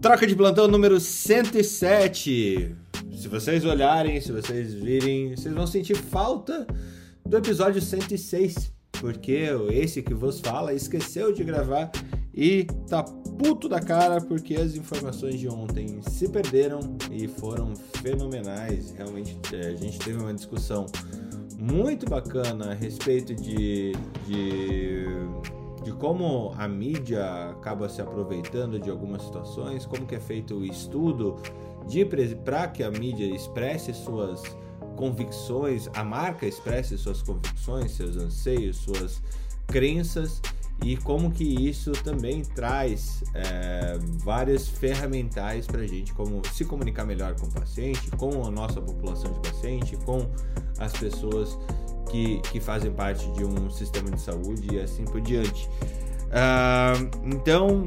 Troca de plantão número 107. Se vocês olharem, se vocês virem, vocês vão sentir falta do episódio 106, porque esse que vos fala esqueceu de gravar e tá puto da cara porque as informações de ontem se perderam e foram fenomenais. Realmente é, a gente teve uma discussão muito bacana a respeito de, de de como a mídia acaba se aproveitando de algumas situações, como que é feito o estudo de para que a mídia expresse suas convicções, a marca expresse suas convicções, seus anseios, suas crenças e como que isso também traz é, várias ferramentais para a gente como se comunicar melhor com o paciente, com a nossa população de paciente, com as pessoas que, que fazem parte de um sistema de saúde e assim por diante. Uh, então,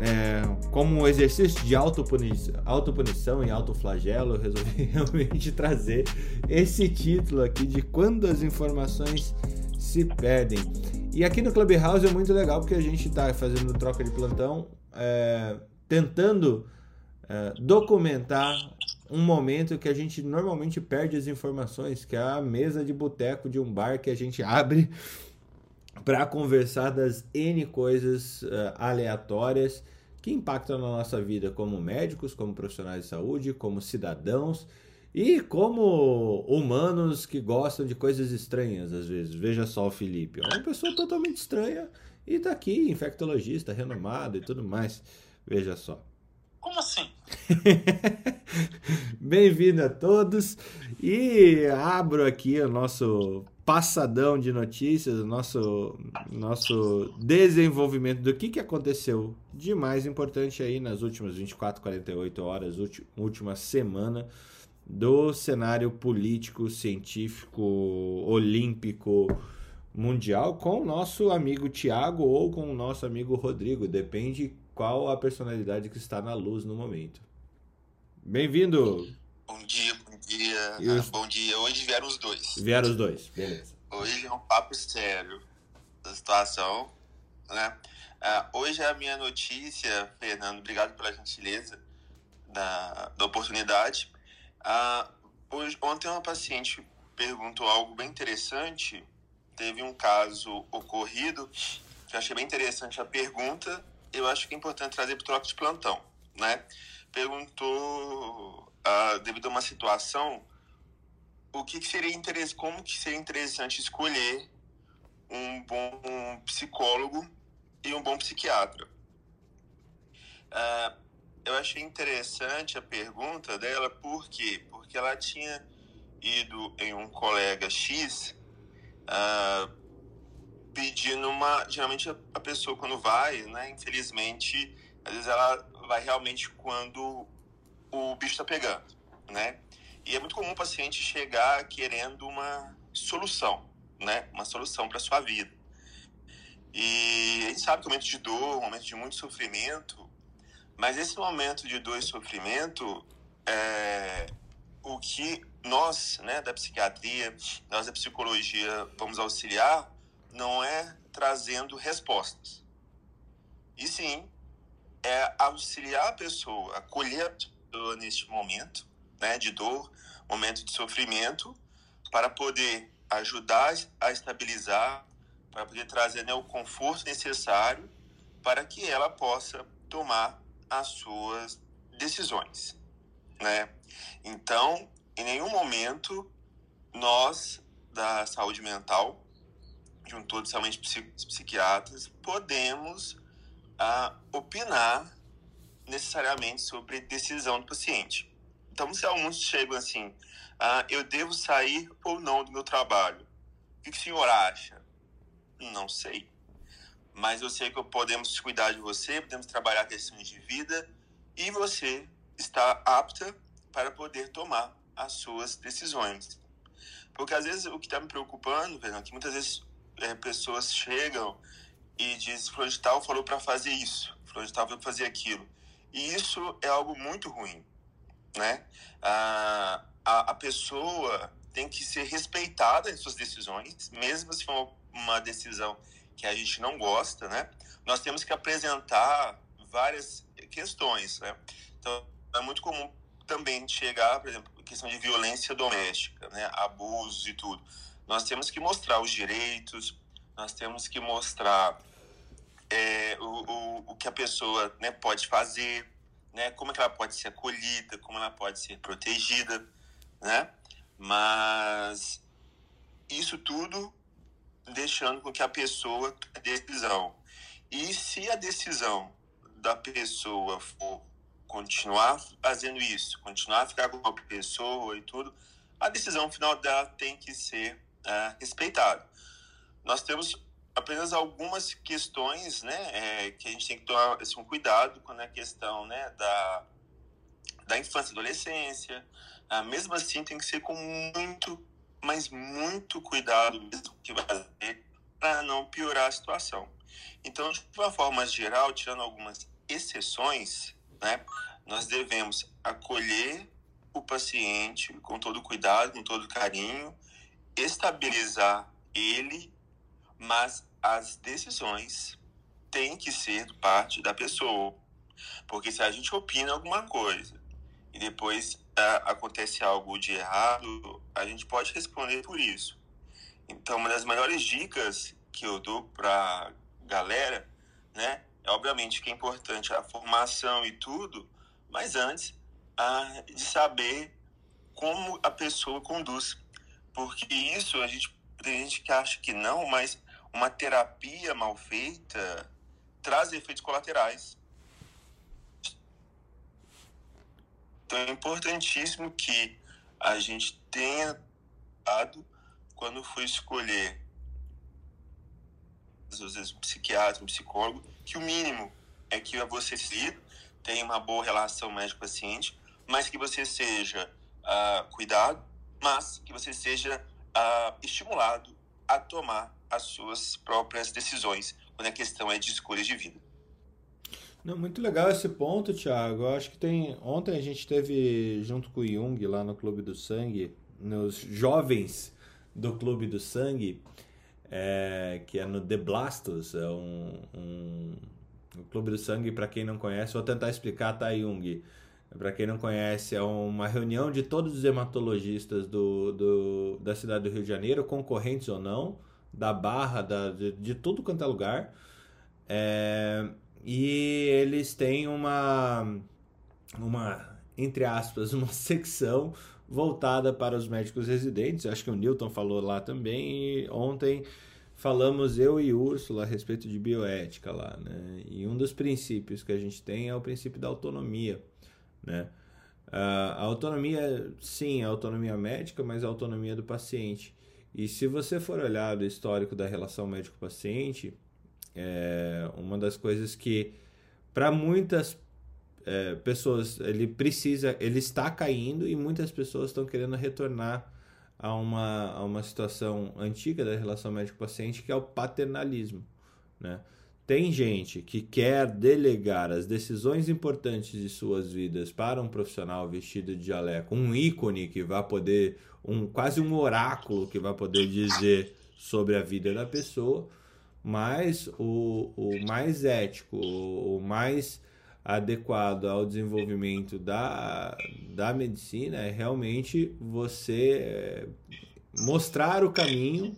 é, como um exercício de autopunição, autopunição e autoflagelo, eu resolvi realmente trazer esse título aqui de quando as informações se perdem. E aqui no Clubhouse é muito legal porque a gente está fazendo troca de plantão, é, tentando é, documentar um momento que a gente normalmente perde as informações, que é a mesa de boteco de um bar que a gente abre para conversar das N coisas uh, aleatórias que impactam na nossa vida como médicos, como profissionais de saúde, como cidadãos e como humanos que gostam de coisas estranhas às vezes. Veja só o Felipe, é uma pessoa totalmente estranha e está aqui, infectologista renomado e tudo mais. Veja só. Como assim? Bem-vindo a todos e abro aqui o nosso passadão de notícias, o nosso, nosso desenvolvimento do que, que aconteceu de mais importante aí nas últimas 24, 48 horas, última semana do cenário político, científico, olímpico, mundial com o nosso amigo Tiago ou com o nosso amigo Rodrigo, depende qual a personalidade que está na luz no momento. Bem-vindo! Bom dia, bom dia. Ah, bom dia. Hoje vieram os dois. Vieram os dois, beleza. Hoje é um papo sério da situação, né? Uh, hoje é a minha notícia, Fernando, obrigado pela gentileza da, da oportunidade. Uh, hoje, ontem uma paciente perguntou algo bem interessante. Teve um caso ocorrido que eu achei bem interessante a pergunta eu acho que é importante trazer para o troca de plantão, né? Perguntou, uh, devido a uma situação, o que, que seria interessante, como que seria interessante escolher um bom psicólogo e um bom psiquiatra. Uh, eu achei interessante a pergunta dela, por quê? Porque ela tinha ido em um colega X uh, pedindo uma. Geralmente a pessoa quando vai, né? Infelizmente, às vezes ela vai realmente quando o bicho está pegando, né? E é muito comum o paciente chegar querendo uma solução, né? Uma solução para sua vida. E a gente sabe que é um momento de dor, um momento de muito sofrimento, mas esse momento de dor e sofrimento é o que nós, né, da psiquiatria, nós da psicologia, vamos auxiliar não é trazendo respostas. E sim, é auxiliar a pessoa, acolher a pessoa neste momento né, de dor, momento de sofrimento, para poder ajudar a estabilizar, para poder trazer né, o conforto necessário para que ela possa tomar as suas decisões. Né? Então, em nenhum momento, nós da saúde mental juntou somente psiquiatras, podemos ah, opinar necessariamente sobre decisão do paciente. Então, se alguns chegam assim, ah, eu devo sair ou não do meu trabalho, o que o senhor acha? Não sei. Mas eu sei que podemos cuidar de você, podemos trabalhar questões de vida e você está apta para poder tomar as suas decisões. Porque às vezes o que está me preocupando, Fernando, é que muitas vezes é, pessoas chegam e dizem, fulano de tal falou para fazer isso, fulano de tal fazer aquilo. E isso é algo muito ruim, né? A, a, a pessoa tem que ser respeitada em suas decisões, mesmo se for uma decisão que a gente não gosta, né? Nós temos que apresentar várias questões, né? Então, é muito comum também chegar, por exemplo, questão de violência doméstica, né? Abusos e tudo. Nós temos que mostrar os direitos, nós temos que mostrar é, o, o, o que a pessoa né, pode fazer, né? Como é que ela pode ser acolhida, como ela pode ser protegida, né? Mas isso tudo deixando com que a pessoa a decisão. E se a decisão da pessoa for continuar fazendo isso, continuar a ficar com a pessoa e tudo, a decisão final dela tem que ser uh, respeitada. Nós temos apenas algumas questões, né, é, que a gente tem que tomar assim, um cuidado quando é a questão, né, da, da infância e adolescência. Uh, mesmo assim, tem que ser com muito, mas muito cuidado mesmo que vai fazer para não piorar a situação. Então, de uma forma geral, tirando algumas exceções, né, nós devemos acolher o paciente com todo cuidado, com todo carinho, estabilizar ele, mas as decisões têm que ser parte da pessoa. Porque se a gente opina alguma coisa e depois uh, acontece algo de errado, a gente pode responder por isso. Então, uma das melhores dicas que eu dou para galera, né, é obviamente que é importante a formação e tudo, mas antes ah, de saber como a pessoa conduz. Porque isso a gente tem gente que acha que não, mas uma terapia mal feita traz efeitos colaterais. Então é importantíssimo que a gente tenha dado quando for escolher às vezes um psiquiatra, um psicólogo, que o mínimo é que você tenha uma boa relação médico-paciente, mas que você seja uh, cuidado, mas que você seja uh, estimulado a tomar as suas próprias decisões quando a questão é de escolhas de vida. Não, muito legal esse ponto, Thiago. Eu acho que tem. Ontem a gente teve junto com o Jung lá no Clube do Sangue, nos jovens do Clube do Sangue, é, que é no The Blastos, é um, um o Clube do Sangue, para quem não conhece, vou tentar explicar, tá, Jung? Para quem não conhece, é uma reunião de todos os hematologistas do, do, da cidade do Rio de Janeiro, concorrentes ou não, da Barra, da, de, de tudo quanto é lugar. É, e eles têm uma, uma, entre aspas, uma secção voltada para os médicos residentes. Acho que o Newton falou lá também. E ontem falamos eu e Úrsula a respeito de bioética lá, né? E um dos princípios que a gente tem é o princípio da autonomia, né? A autonomia, sim, a autonomia médica, mas a autonomia do paciente. E se você for olhar o histórico da relação médico-paciente, é uma das coisas que para muitas é, pessoas ele precisa, ele está caindo e muitas pessoas estão querendo retornar a uma, a uma situação antiga da relação médico-paciente, que é o paternalismo. Né? Tem gente que quer delegar as decisões importantes de suas vidas para um profissional vestido de jaleco, um ícone que vai poder, um quase um oráculo que vai poder dizer sobre a vida da pessoa, mas o, o mais ético, o, o mais adequado ao desenvolvimento da, da medicina é realmente você é, mostrar o caminho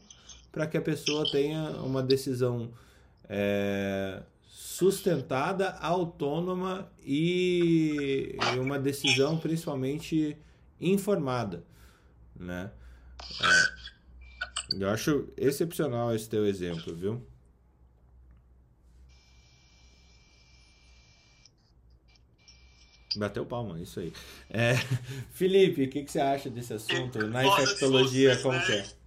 para que a pessoa tenha uma decisão é, sustentada, autônoma e, uma decisão principalmente informada, né? É, eu acho excepcional esse teu exemplo, viu? Bateu palma, isso aí. É, Felipe, o que, que você acha desse assunto? Na infectologia, como que é?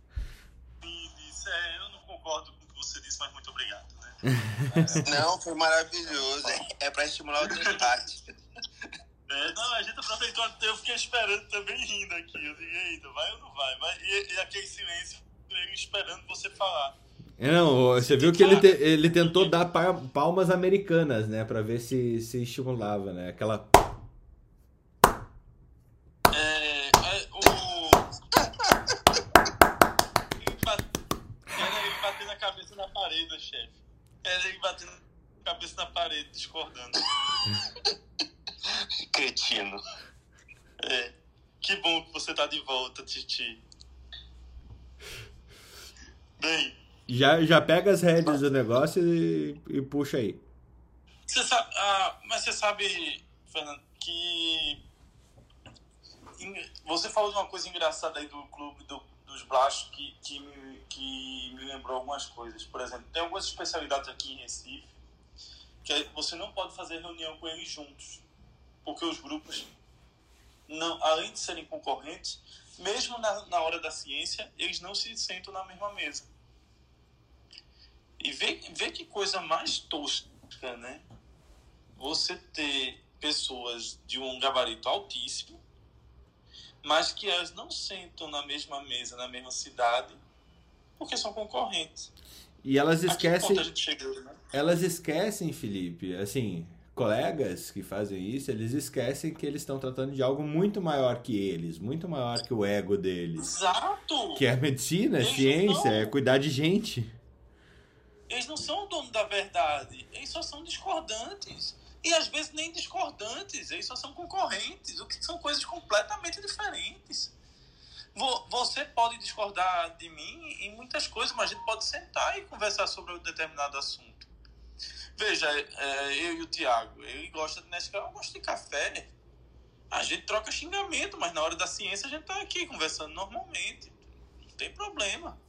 Não, foi maravilhoso. É, é para estimular o debate. É, não, a gente aproveitou, eu fiquei esperando também rindo aqui. Eu digo, eita, vai ou não vai? vai? E, e aquele silêncio, eu esperando você falar. Não, você viu que ele, te, ele tentou dar palmas americanas, né? Pra ver se, se estimulava, né? Aquela. Era ele batendo cabeça na parede, discordando. Cretino. É. Que bom que você tá de volta, Titi. Bem, Já, já pega as rédeas do negócio e, e puxa aí. você sabe, ah, mas você sabe, Fernando, que você falou de uma coisa engraçada aí do clube do- dos Blastos que, que, me, que me lembrou algumas coisas. Por exemplo, tem algumas especialidades aqui em Recife que você não pode fazer reunião com eles juntos, porque os grupos, não, além de serem concorrentes, mesmo na, na hora da ciência, eles não se sentam na mesma mesa. E vê, vê que coisa mais tosca, né? Você ter pessoas de um gabarito altíssimo, mas que elas não sentam na mesma mesa, na mesma cidade, porque são concorrentes. E elas esquecem, chegou, né? elas esquecem, Felipe, assim, colegas que fazem isso, eles esquecem que eles estão tratando de algo muito maior que eles, muito maior que o ego deles. Exato! Que é a medicina, é Eles ciência, não. é cuidar de gente. Eles não são o dono da verdade, eles só são discordantes. E às vezes nem discordantes, eles só são concorrentes, o que são coisas completamente diferentes. Vo- Você pode discordar de mim em muitas coisas, mas a gente pode sentar e conversar sobre um determinado assunto. Veja, é, eu e o Tiago, ele gosta de Nescau, eu gosto de café. A gente troca xingamento, mas na hora da ciência a gente tá aqui conversando normalmente. Não tem problema.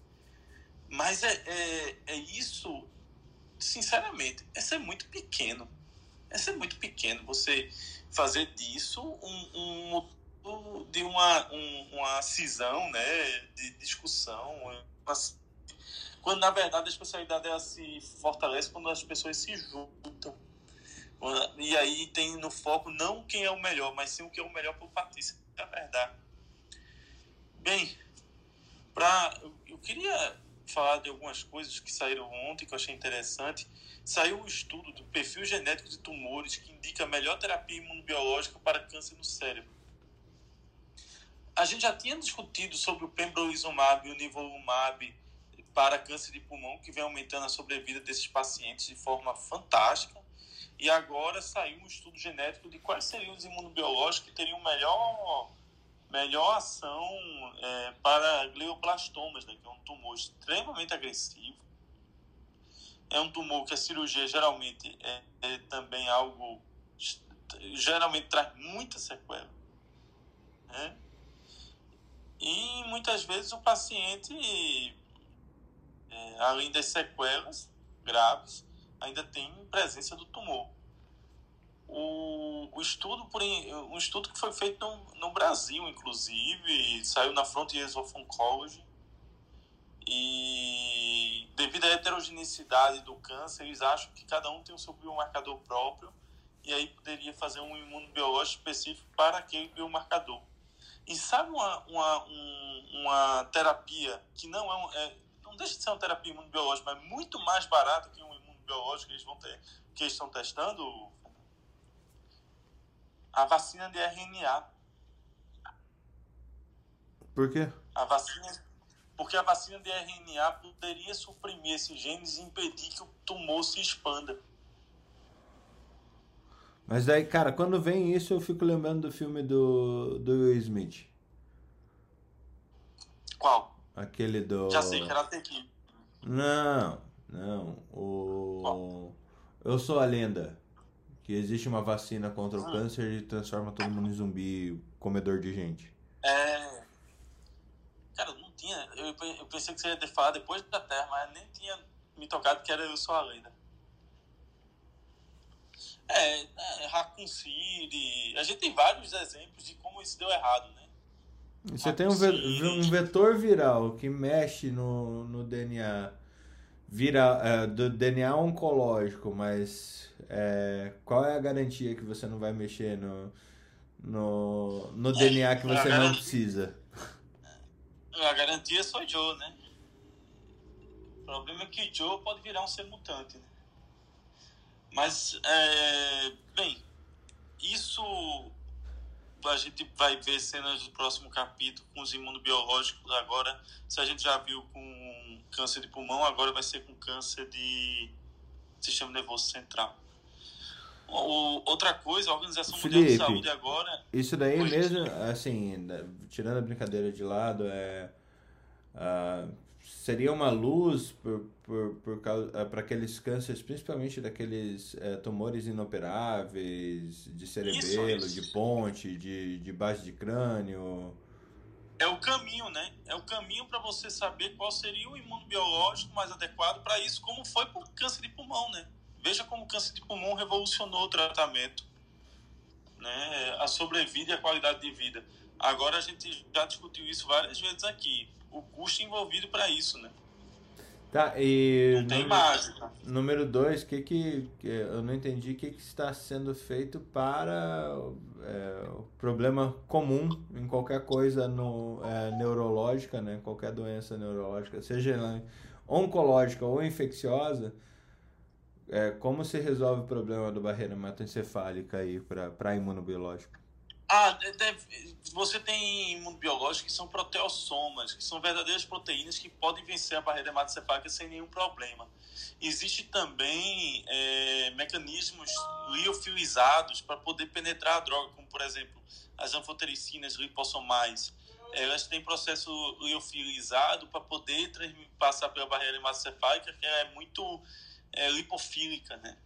Mas é, é, é isso, sinceramente, é ser muito pequeno. É ser muito pequeno você fazer disso um, um de uma, um- uma cisão, né? De discussão. quando na verdade a especialidade ela se fortalece quando as pessoas se juntam. E aí tem no foco não quem é o melhor, mas sim o que é o melhor para o Patrícia. É verdade. Bem, pra, eu queria falar de algumas coisas que saíram ontem que eu achei interessante. Saiu um estudo do perfil genético de tumores que indica a melhor terapia imunobiológica para câncer no cérebro. A gente já tinha discutido sobre o pembrolizumab e o nivolumab para câncer de pulmão, que vem aumentando a sobrevida desses pacientes de forma fantástica. E agora saiu um estudo genético de quais seriam os imunobiológicos que teriam melhor melhor ação é, para glioblastomas, né, que é um tumor extremamente agressivo. É um tumor que a cirurgia geralmente é, é também algo geralmente traz muita sequela. Né? E muitas vezes o paciente, é, além das sequelas graves, ainda tem presença do tumor o, o estudo por um estudo que foi feito no, no Brasil inclusive saiu na Frontiers of Oncology e devido à heterogeneidade do câncer eles acham que cada um tem o seu biomarcador próprio e aí poderia fazer um imunobiológico específico para aquele biomarcador e sabe uma, uma, um, uma terapia que não é, um, é não deixa de ser uma terapia imunobiológica mas muito mais barata que um imunobiológico que eles vão ter que eles estão testando a vacina de RNA. Por quê? A vacina, porque a vacina de RNA poderia suprimir esses genes e impedir que o tumor se expanda. Mas daí, cara, quando vem isso, eu fico lembrando do filme do, do Will Smith. Qual? Aquele do. Já sei, Karate Kid. Não, não. O. Eu sou a lenda. Que existe uma vacina contra o Ah. câncer e transforma todo mundo em zumbi, comedor de gente. É... Tinha... Eu, eu pensei que você ia ter falado depois da Terra, mas nem tinha me tocado que era Eu Sou a Lenda. É, é Raccoon City... A gente tem vários exemplos de como isso deu errado, né? Você tem um, ve- um vetor viral que mexe no, no DNA, vira, é, do DNA oncológico, mas é, qual é a garantia que você não vai mexer no, no, no DNA que você não precisa? A garantia é só Joe, né? O problema é que Joe pode virar um ser mutante, né? Mas, é, bem, isso a gente vai ver cenas do próximo capítulo com os imunobiológicos agora. Se a gente já viu com câncer de pulmão, agora vai ser com câncer de sistema nervoso central. O, outra coisa, a Organização Felipe, Mundial de Saúde agora. Isso daí mesmo, assim, tirando a brincadeira de lado, é. Uh, seria uma luz por, por, por uh, para aqueles cânceres, principalmente daqueles uh, tumores inoperáveis, de cerebelo, isso, isso. de ponte, de, de base de crânio. É o caminho, né? É o caminho para você saber qual seria o imunobiológico mais adequado para isso, como foi por câncer de pulmão, né? Veja como o câncer de pulmão revolucionou o tratamento, né? a sobrevida e a qualidade de vida. Agora a gente já discutiu isso várias vezes aqui, o custo envolvido para isso, né? Tá, e. Não tem mágica. Número dois, que que, eu não entendi o que, que está sendo feito para é, o problema comum em qualquer coisa no, é, neurológica, né? Qualquer doença neurológica, seja oncológica ou infecciosa é, como se resolve o problema da barreira hematoencefálica aí para imunobiológico? Ah, você tem imunobiológicos que são proteossomas, que são verdadeiras proteínas que podem vencer a barreira hematoencefálica sem nenhum problema. Existe também é, mecanismos liofilizados para poder penetrar a droga, como por exemplo as anfotericinas lipossomais. Elas têm processo liofilizado para poder passar pela barreira hematoencefálica, que é muito é, lipofílica, né?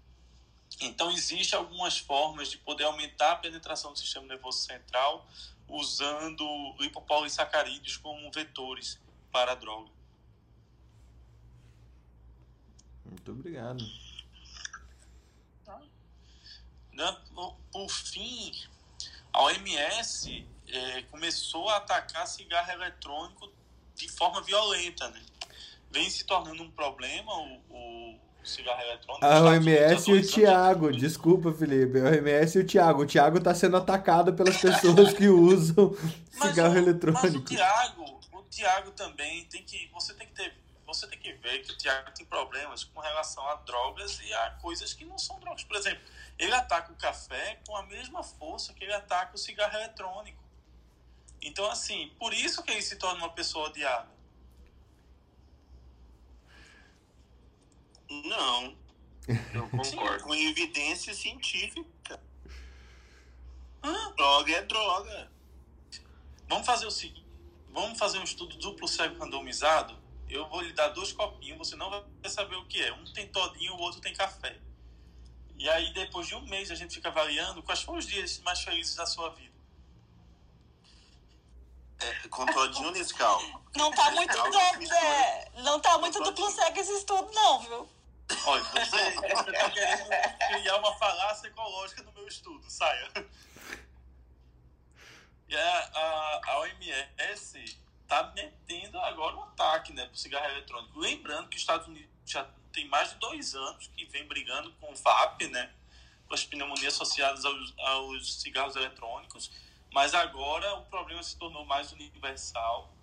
Então, existem algumas formas de poder aumentar a penetração do sistema nervoso central usando lipopolissacarídeos como vetores para a droga. Muito obrigado. Tá. Por fim, a OMS é, começou a atacar cigarro eletrônico de forma violenta. Né? Vem se tornando um problema o, o cigarro eletrônico. A OMS e o Thiago, desculpa, Felipe. A OMS e o Thiago. O Thiago tá sendo atacado pelas pessoas que usam cigarro o, eletrônico. Mas o Thiago, o Thiago também tem que. Você tem que ter. Você tem que ver que o Thiago tem problemas com relação a drogas e a coisas que não são drogas. Por exemplo, ele ataca o café com a mesma força que ele ataca o cigarro eletrônico. Então, assim, por isso que ele se torna uma pessoa odiada. Não. Eu concordo. Com evidência científica. Ah. Droga é droga. Vamos fazer o seguinte. Vamos fazer um estudo duplo cego randomizado. Eu vou lhe dar dois copinhos, você não vai saber o que é. Um tem todinho, o outro tem café. E aí, depois de um mês, a gente fica avaliando quais foram os dias mais felizes da sua vida. É, com todinho Nescau. Não tá muito, do, não tá muito duplo cego esse estudo, não, viu? Olha, você, você tá querendo criar uma falácia ecológica no meu estudo, saia. E a, a, a OMS tá metendo agora um ataque né, pro cigarro eletrônico. Lembrando que os Estados Unidos já tem mais de dois anos que vem brigando com o VAP, né? Com as pneumonias associadas aos, aos cigarros eletrônicos. Mas agora o problema se tornou mais universal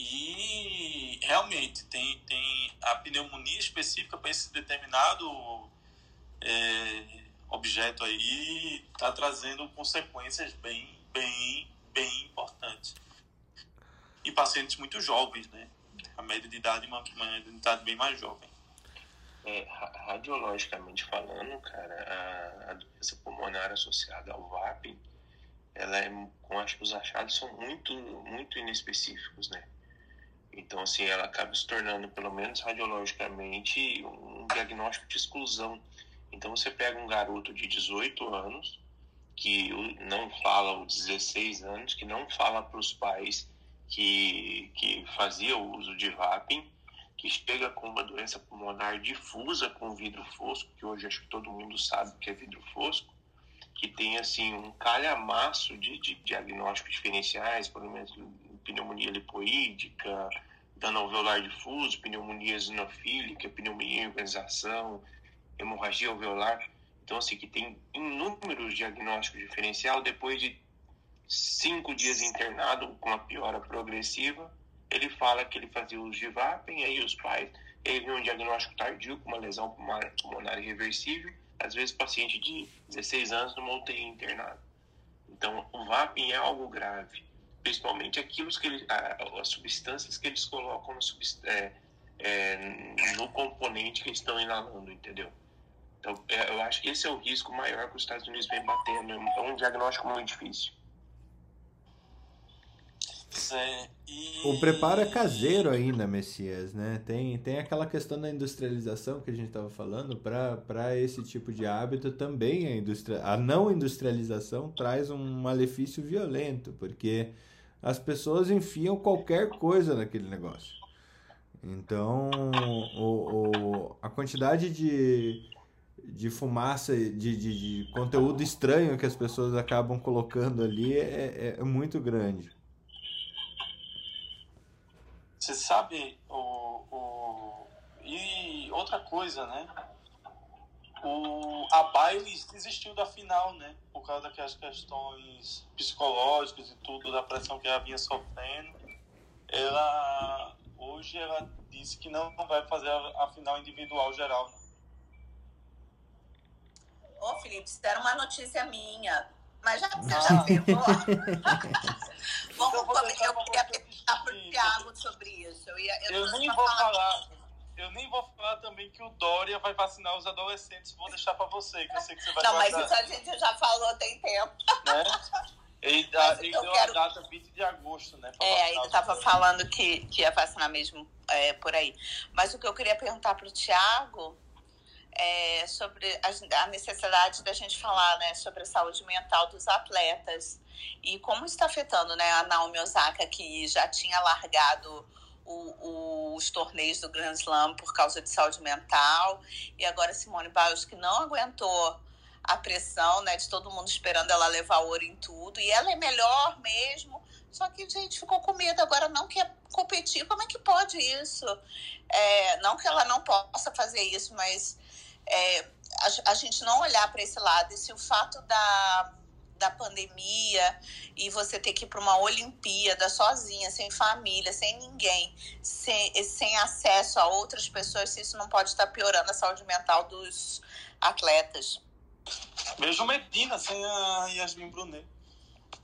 e realmente tem, tem a pneumonia específica para esse determinado é, objeto aí está trazendo consequências bem, bem, bem importantes. E pacientes muito jovens, né? A média de idade uma, uma de idade bem mais jovem. É, radiologicamente falando, cara, a, a, doença pulmonar associada ao VAP, ela é, com os achados são muito, muito inespecíficos, né? Então, assim, ela acaba se tornando, pelo menos radiologicamente, um diagnóstico de exclusão. Então, você pega um garoto de 18 anos, que não fala, os 16 anos, que não fala para os pais que, que fazia uso de vaping, que chega com uma doença pulmonar difusa com vidro fosco, que hoje acho que todo mundo sabe que é vidro fosco, que tem assim um calhamaço de, de diagnósticos diferenciais, por exemplo, pneumonia lipoídica, dano alveolar difuso, pneumonia eosinofílica, pneumonia em organização, hemorragia alveolar. Então, assim, que tem inúmeros diagnósticos diferencial. Depois de cinco dias internado com uma piora progressiva, ele fala que ele fazia uso de VAPEN, aí os pais, ele viu um diagnóstico tardio com uma lesão pulmonar, irreversível, às vezes paciente de 16 anos numa UTI internado. Então, o VAPEN é algo grave principalmente aquilo que eles, as substâncias que eles colocam no, é, é, no componente que estão inalando, entendeu? Então, é, eu acho que esse é o risco maior que os Estados Unidos vem batendo. É um diagnóstico muito difícil. É, e... O preparo é caseiro ainda, Messias, né? Tem, tem aquela questão da industrialização que a gente estava falando, para esse tipo de hábito também a, industria, a não industrialização traz um malefício violento, porque as pessoas enfiam qualquer coisa naquele negócio. Então, o, o, a quantidade de, de fumaça, de, de, de conteúdo estranho que as pessoas acabam colocando ali é, é, é muito grande. Você sabe, o, o, e outra coisa, né? O, a Bailey desistiu da final, né? Por causa daquelas questões psicológicas e tudo, da pressão que ela vinha sofrendo. Ela, hoje, ela disse que não vai fazer a, a final individual geral. Ô, Felipe, isso era uma notícia minha. Mas já que você já pegou. Vamos deixar eu queria perguntar pro que- Thiago sobre isso. Eu, ia, eu, Eu nem vou falar falar. Eu nem vou falar também que o Dória vai vacinar os adolescentes. Vou deixar pra você, que eu sei que você vai Não, mas guardar, isso a gente já falou tem tempo. né? Ele, dá, Mas ele eu deu quero- a data 20 de agosto, né? É, ele estava falando que, que ia vacinar mesmo é, por aí. Mas o que eu queria perguntar para o Tiago é sobre a, a necessidade da gente falar né, sobre a saúde mental dos atletas e como está afetando né, a Naomi Osaka, que já tinha largado o- o- os torneios do Grand Slam por causa de saúde mental, e agora Simone Biles, que não aguentou a pressão né, de todo mundo esperando ela levar ouro em tudo, e ela é melhor mesmo, só que, gente, ficou com medo, agora não quer competir. Como é que pode isso? É, não que ela não possa fazer isso, mas é, a, a gente não olhar para esse lado. E se o fato da, da pandemia e você ter que ir para uma Olimpíada sozinha, sem família, sem ninguém, sem, sem acesso a outras pessoas, se isso não pode estar piorando a saúde mental dos atletas. Veja o Medina sem a Yasmin Brunet.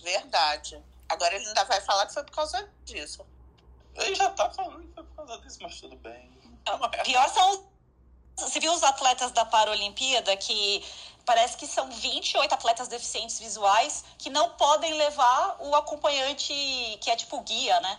Verdade. Agora ele ainda vai falar que foi por causa disso. Ele já tá falando que foi por causa disso, mas tudo bem. Pior são os. Você viu os atletas da Paralimpíada que parece que são 28 atletas deficientes visuais que não podem levar o acompanhante que é tipo guia, né?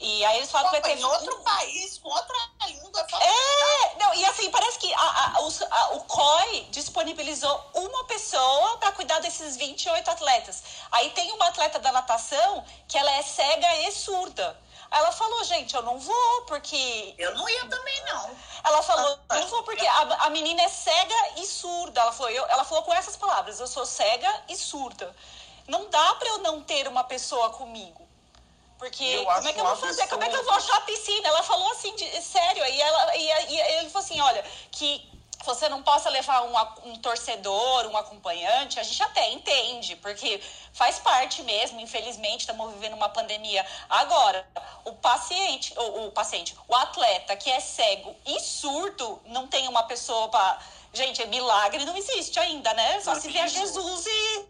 E aí eles falam que vai ter em outro país, com outra língua. É, não, e assim, parece que a, a, os- a- o COI disponibilizou uma pessoa para cuidar desses 28 atletas. Aí tem uma atleta da natação que ela é cega e surda. Aí ela falou, gente, eu não vou, porque. Eu não ia também, não. Ela falou, não vou, porque a, a menina é cega e surda. Ela falou, eu, ela falou com essas palavras, eu sou cega e surda. Não dá para eu não ter uma pessoa comigo. Porque Eu como é que eu vou fazer? Como é que eu vou achar a piscina? Ela falou assim, de, sério. E, ela, e, e ele falou assim: olha, que você não possa levar um, um torcedor, um acompanhante, a gente até entende, porque faz parte mesmo, infelizmente, estamos vivendo uma pandemia. Agora, o paciente, o, o paciente, o atleta que é cego e surdo, não tem uma pessoa para. Gente, milagre não existe ainda, né? Só Não, se isso- Jesus e.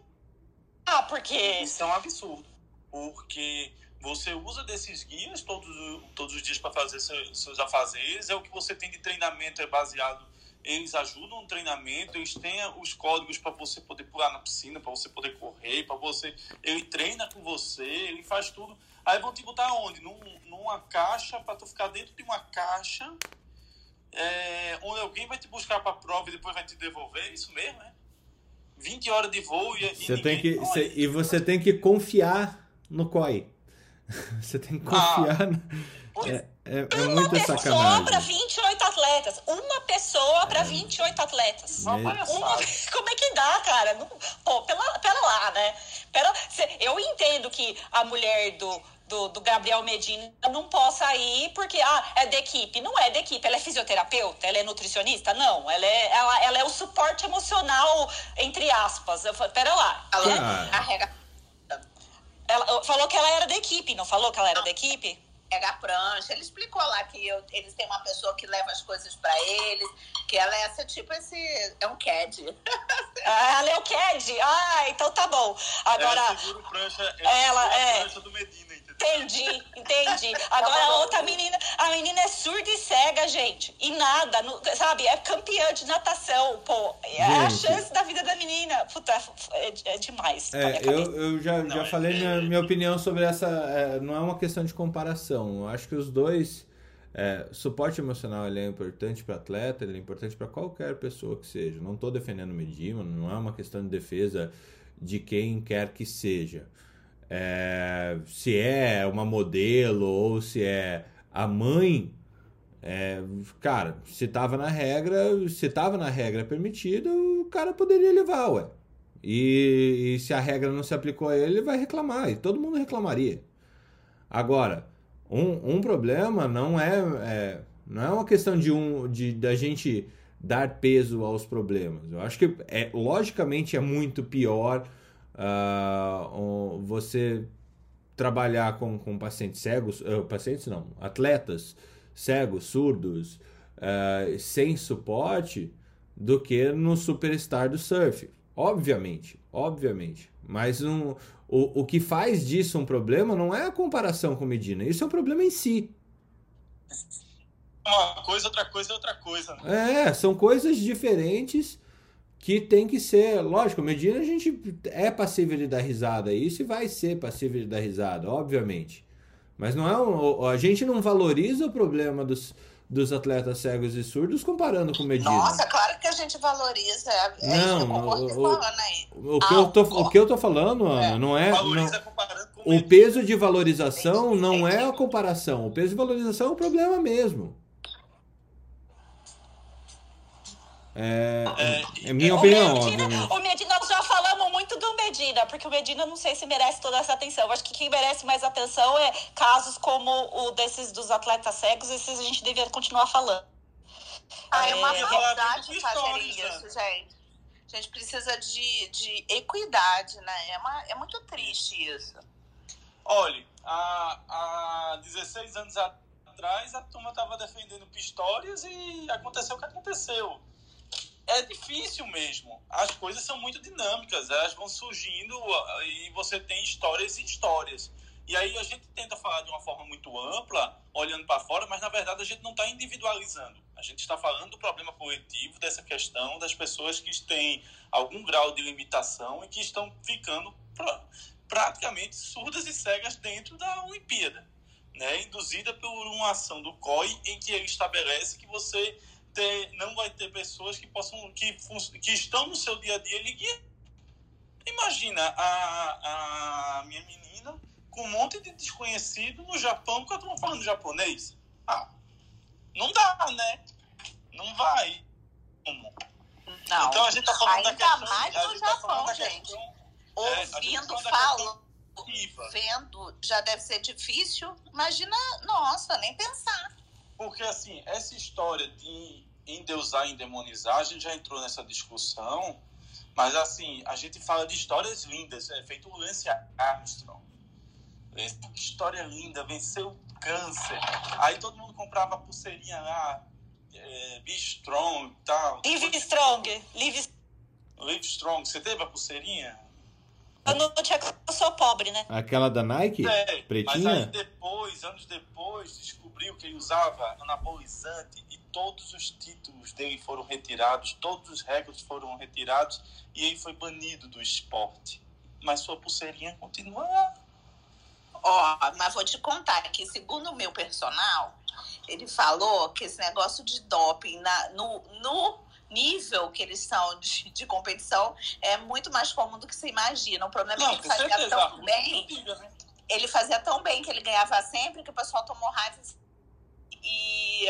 Ah, porque. Isso é um absurdo. Porque você usa desses guias todos, todos os dias para fazer seu- seus afazeres. É o que você tem de treinamento, é baseado. Eles ajudam no treinamento, eles têm os códigos para você poder pular na piscina, para você poder correr, para você. Ele treina com você, ele faz tudo. Aí vão te botar onde? Num, numa caixa, para tu ficar dentro de uma caixa, é, onde alguém vai te buscar para a prova e depois vai te devolver. É Isso mesmo, né? 20 horas de voo e, e Você ninguém- tem que, Olha, você- e você tem que confiar no COI. Você tem que confiar. no- pois é, é, é Uma muita pessoa para sacanagem. 28 atletas. Uma pessoa para 28 atletas. Uma É. palhaçada. Uma- como é que dá, cara? Não, pô, pela, pera lá, né? Pera, cê- eu entendo que a mulher do, do, do Gabriel Medina não possa ir porque ah, é da equipe. Não é da equipe, ela é fisioterapeuta, ela é nutricionista? Não, ela é, ela, ela é o suporte emocional, entre aspas. Eu pera lá. Ela Ah. carrega, Ela falou que ela era da equipe, não falou que ela era da equipe? Carrega a prancha. Ele explicou lá que eu- eles têm uma pessoa que leva as coisas pra eles, que ela é essa tipo esse. É um CAD. Ah, Ela é o CAD? Ah, então tá bom. Agora. ela segura o prancha, ela ela é- prancha do Medina? Entendi, entendi. Agora a outra menina, a menina é surda e cega, gente. E nada, não- sabe? É campeã de natação, pô. É a Gente. chance da vida da menina. Puta, é, é demais. pra minha É, eu, eu já, Não, já é- falei minha, minha opinião sobre essa. é, não é uma questão de comparação. Eu acho que os dois. é, suporte emocional ele é importante para atleta, ele é importante para qualquer pessoa que seja. Não estou defendendo o Medina, não é uma questão de defesa de quem quer que seja. É, se é uma modelo ou se é a mãe, é, cara, se tava na regra, se tava na regra permitida, o cara poderia levar, ué. E, e se a regra não se aplicou a ele, ele vai reclamar, e todo mundo reclamaria. Agora, um, um problema não é, é- não é uma questão de um de da gente dar peso aos problemas. Eu acho que é logicamente é muito pior ah, um, você trabalhar com, com pacientes cegos, eh, pacientes não, atletas cegos, surdos, ah, sem suporte, do que no superstar do surf. Obviamente, obviamente. Mas um, o, o que faz disso um problema não é a comparação com Medina, isso é um problema em si. Uma coisa, outra coisa, outra coisa. Né? É, são coisas diferentes que tem que ser. Lógico, Medina a gente é passível de dar risada, isso e vai ser passível de dar risada, obviamente. Mas não é um, a gente não valoriza o problema dos, dos atletas cegos e surdos comparando com Medina. Nossa, claro que a gente valoriza. É, é isso que Não, eu concordo o- o- Ana aí. O que, Ah, eu tô, o- o que eu tô falando, Ana, não é. não- Valoriza comparando com o peso de valorização não é a comparação. O peso de valorização é o problema mesmo. É, é minha O opinião, Medina, obviamente. o Medina, nós já falamos muito do Medina, porque o Medina não sei se merece toda essa atenção. Eu acho que quem merece mais atenção é casos como o desses dos atletas cegos, esses a gente deveria continuar falando. Ah, é uma É, maldade é, fazer histórias, isso, gente. A gente precisa de, de equidade, né? É, uma, é muito triste isso. Olha, há, há 16 anos atrás a turma estava defendendo Pistorius e aconteceu o que aconteceu. É difícil mesmo. As coisas são muito dinâmicas, elas vão surgindo ah, e você tem histórias e histórias. E aí a gente tenta falar de uma forma muito ampla, olhando para fora, mas na verdade a gente não está individualizando. A gente está falando do problema coletivo, dessa questão das pessoas que têm algum grau de limitação e que estão ficando pra- praticamente surdas e cegas dentro da Olimpíada, né? induzida por uma ação do COI em que ele estabelece que você ter, não vai ter pessoas que possam que, que estão no seu dia a dia lhe. Imagina a, a minha menina com um monte de desconhecido no Japão que eu estou falando japonês. Ah, não dá, né? Não vai. Não. Então a gente tá falando da Ainda questão. mais no tá Japão, da gente. questão- é, a gente tá Ouvindo, falando da falando, vendo, já deve ser difícil. Imagina, nossa, nem pensar. Porque, assim, essa história de endeusar e endemonizar, a gente já entrou nessa discussão, mas, assim, a gente fala de histórias lindas. É feito o Lance Armstrong. Que história linda, venceu o câncer. Aí todo mundo comprava pulseirinha lá, é, Be Strong e tal. Live Strong, Live Live Strong. Você teve a pulseirinha? Eu não tinha eu sou pobre, né? Aquela da Nike? É, mas Pretinha? aí depois, anos depois, descobriu que ele usava anabolizante e todos os títulos dele foram retirados, todos os recordes foram retirados e ele foi banido do esporte. Mas sua pulseirinha continua lá. Ó, mas vou te contar que, segundo o meu personal, ele falou que esse negócio de doping na, no, no nível que eles são de, de competição é muito mais comum do que você imagina. O problema é que Não, ele com fazia certeza. tão bem, diga, né? ele fazia tão bem que ele ganhava sempre que o pessoal tomou raiva e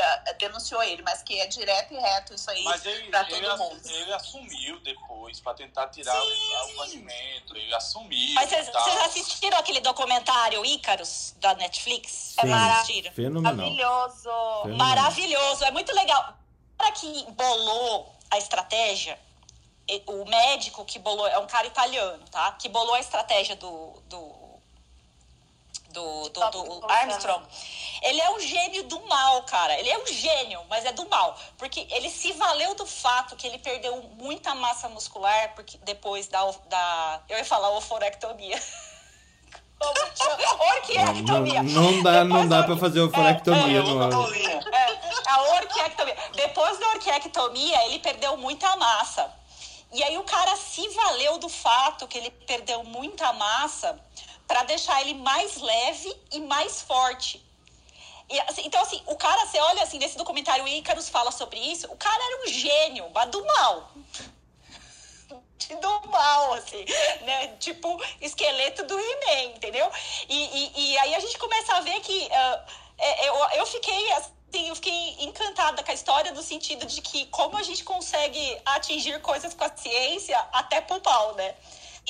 ah, denunciou ele, mas que é direto e reto isso aí. Mas ele, pra todo ele, mundo. ele assumiu depois para tentar tirar o banimento. Ele assumiu. Mas vocês e assistiram aquele documentário Ícaros da Netflix? É Sim. maravilhoso. Fenomenal. Maravilhoso. Fenomenal. Maravilhoso, é muito legal. Para que bolou a estratégia, e- o médico que bolou, é um cara italiano, tá? Que bolou a estratégia do, do, do, do, do Armstrong. Ele é um gênio do mal, cara. Ele é um gênio, mas é do mal. Porque ele se valeu do fato que ele perdeu muita massa muscular porque depois da, da eu ia falar oforectomia. Orquiectomia. Não, não dá, não dá orqui- pra fazer orquiectomia É, no. É, a orquiectomia. Depois da orquiectomia, ele perdeu muita massa. E aí o cara se valeu do fato que ele perdeu muita massa para deixar ele mais leve e mais forte. E, assim, então, assim, o cara, você olha assim, nesse documentário, o Icarus fala sobre isso, o cara era um gênio, mas do mal. Do mal, assim, né? Tipo, esqueleto do He-Man, entendeu? E, e, e aí a gente começa a ver que é, eu, eu fiquei assim, eu fiquei encantada com a história no sentido de que como a gente consegue atingir coisas com a ciência até pro pau, né?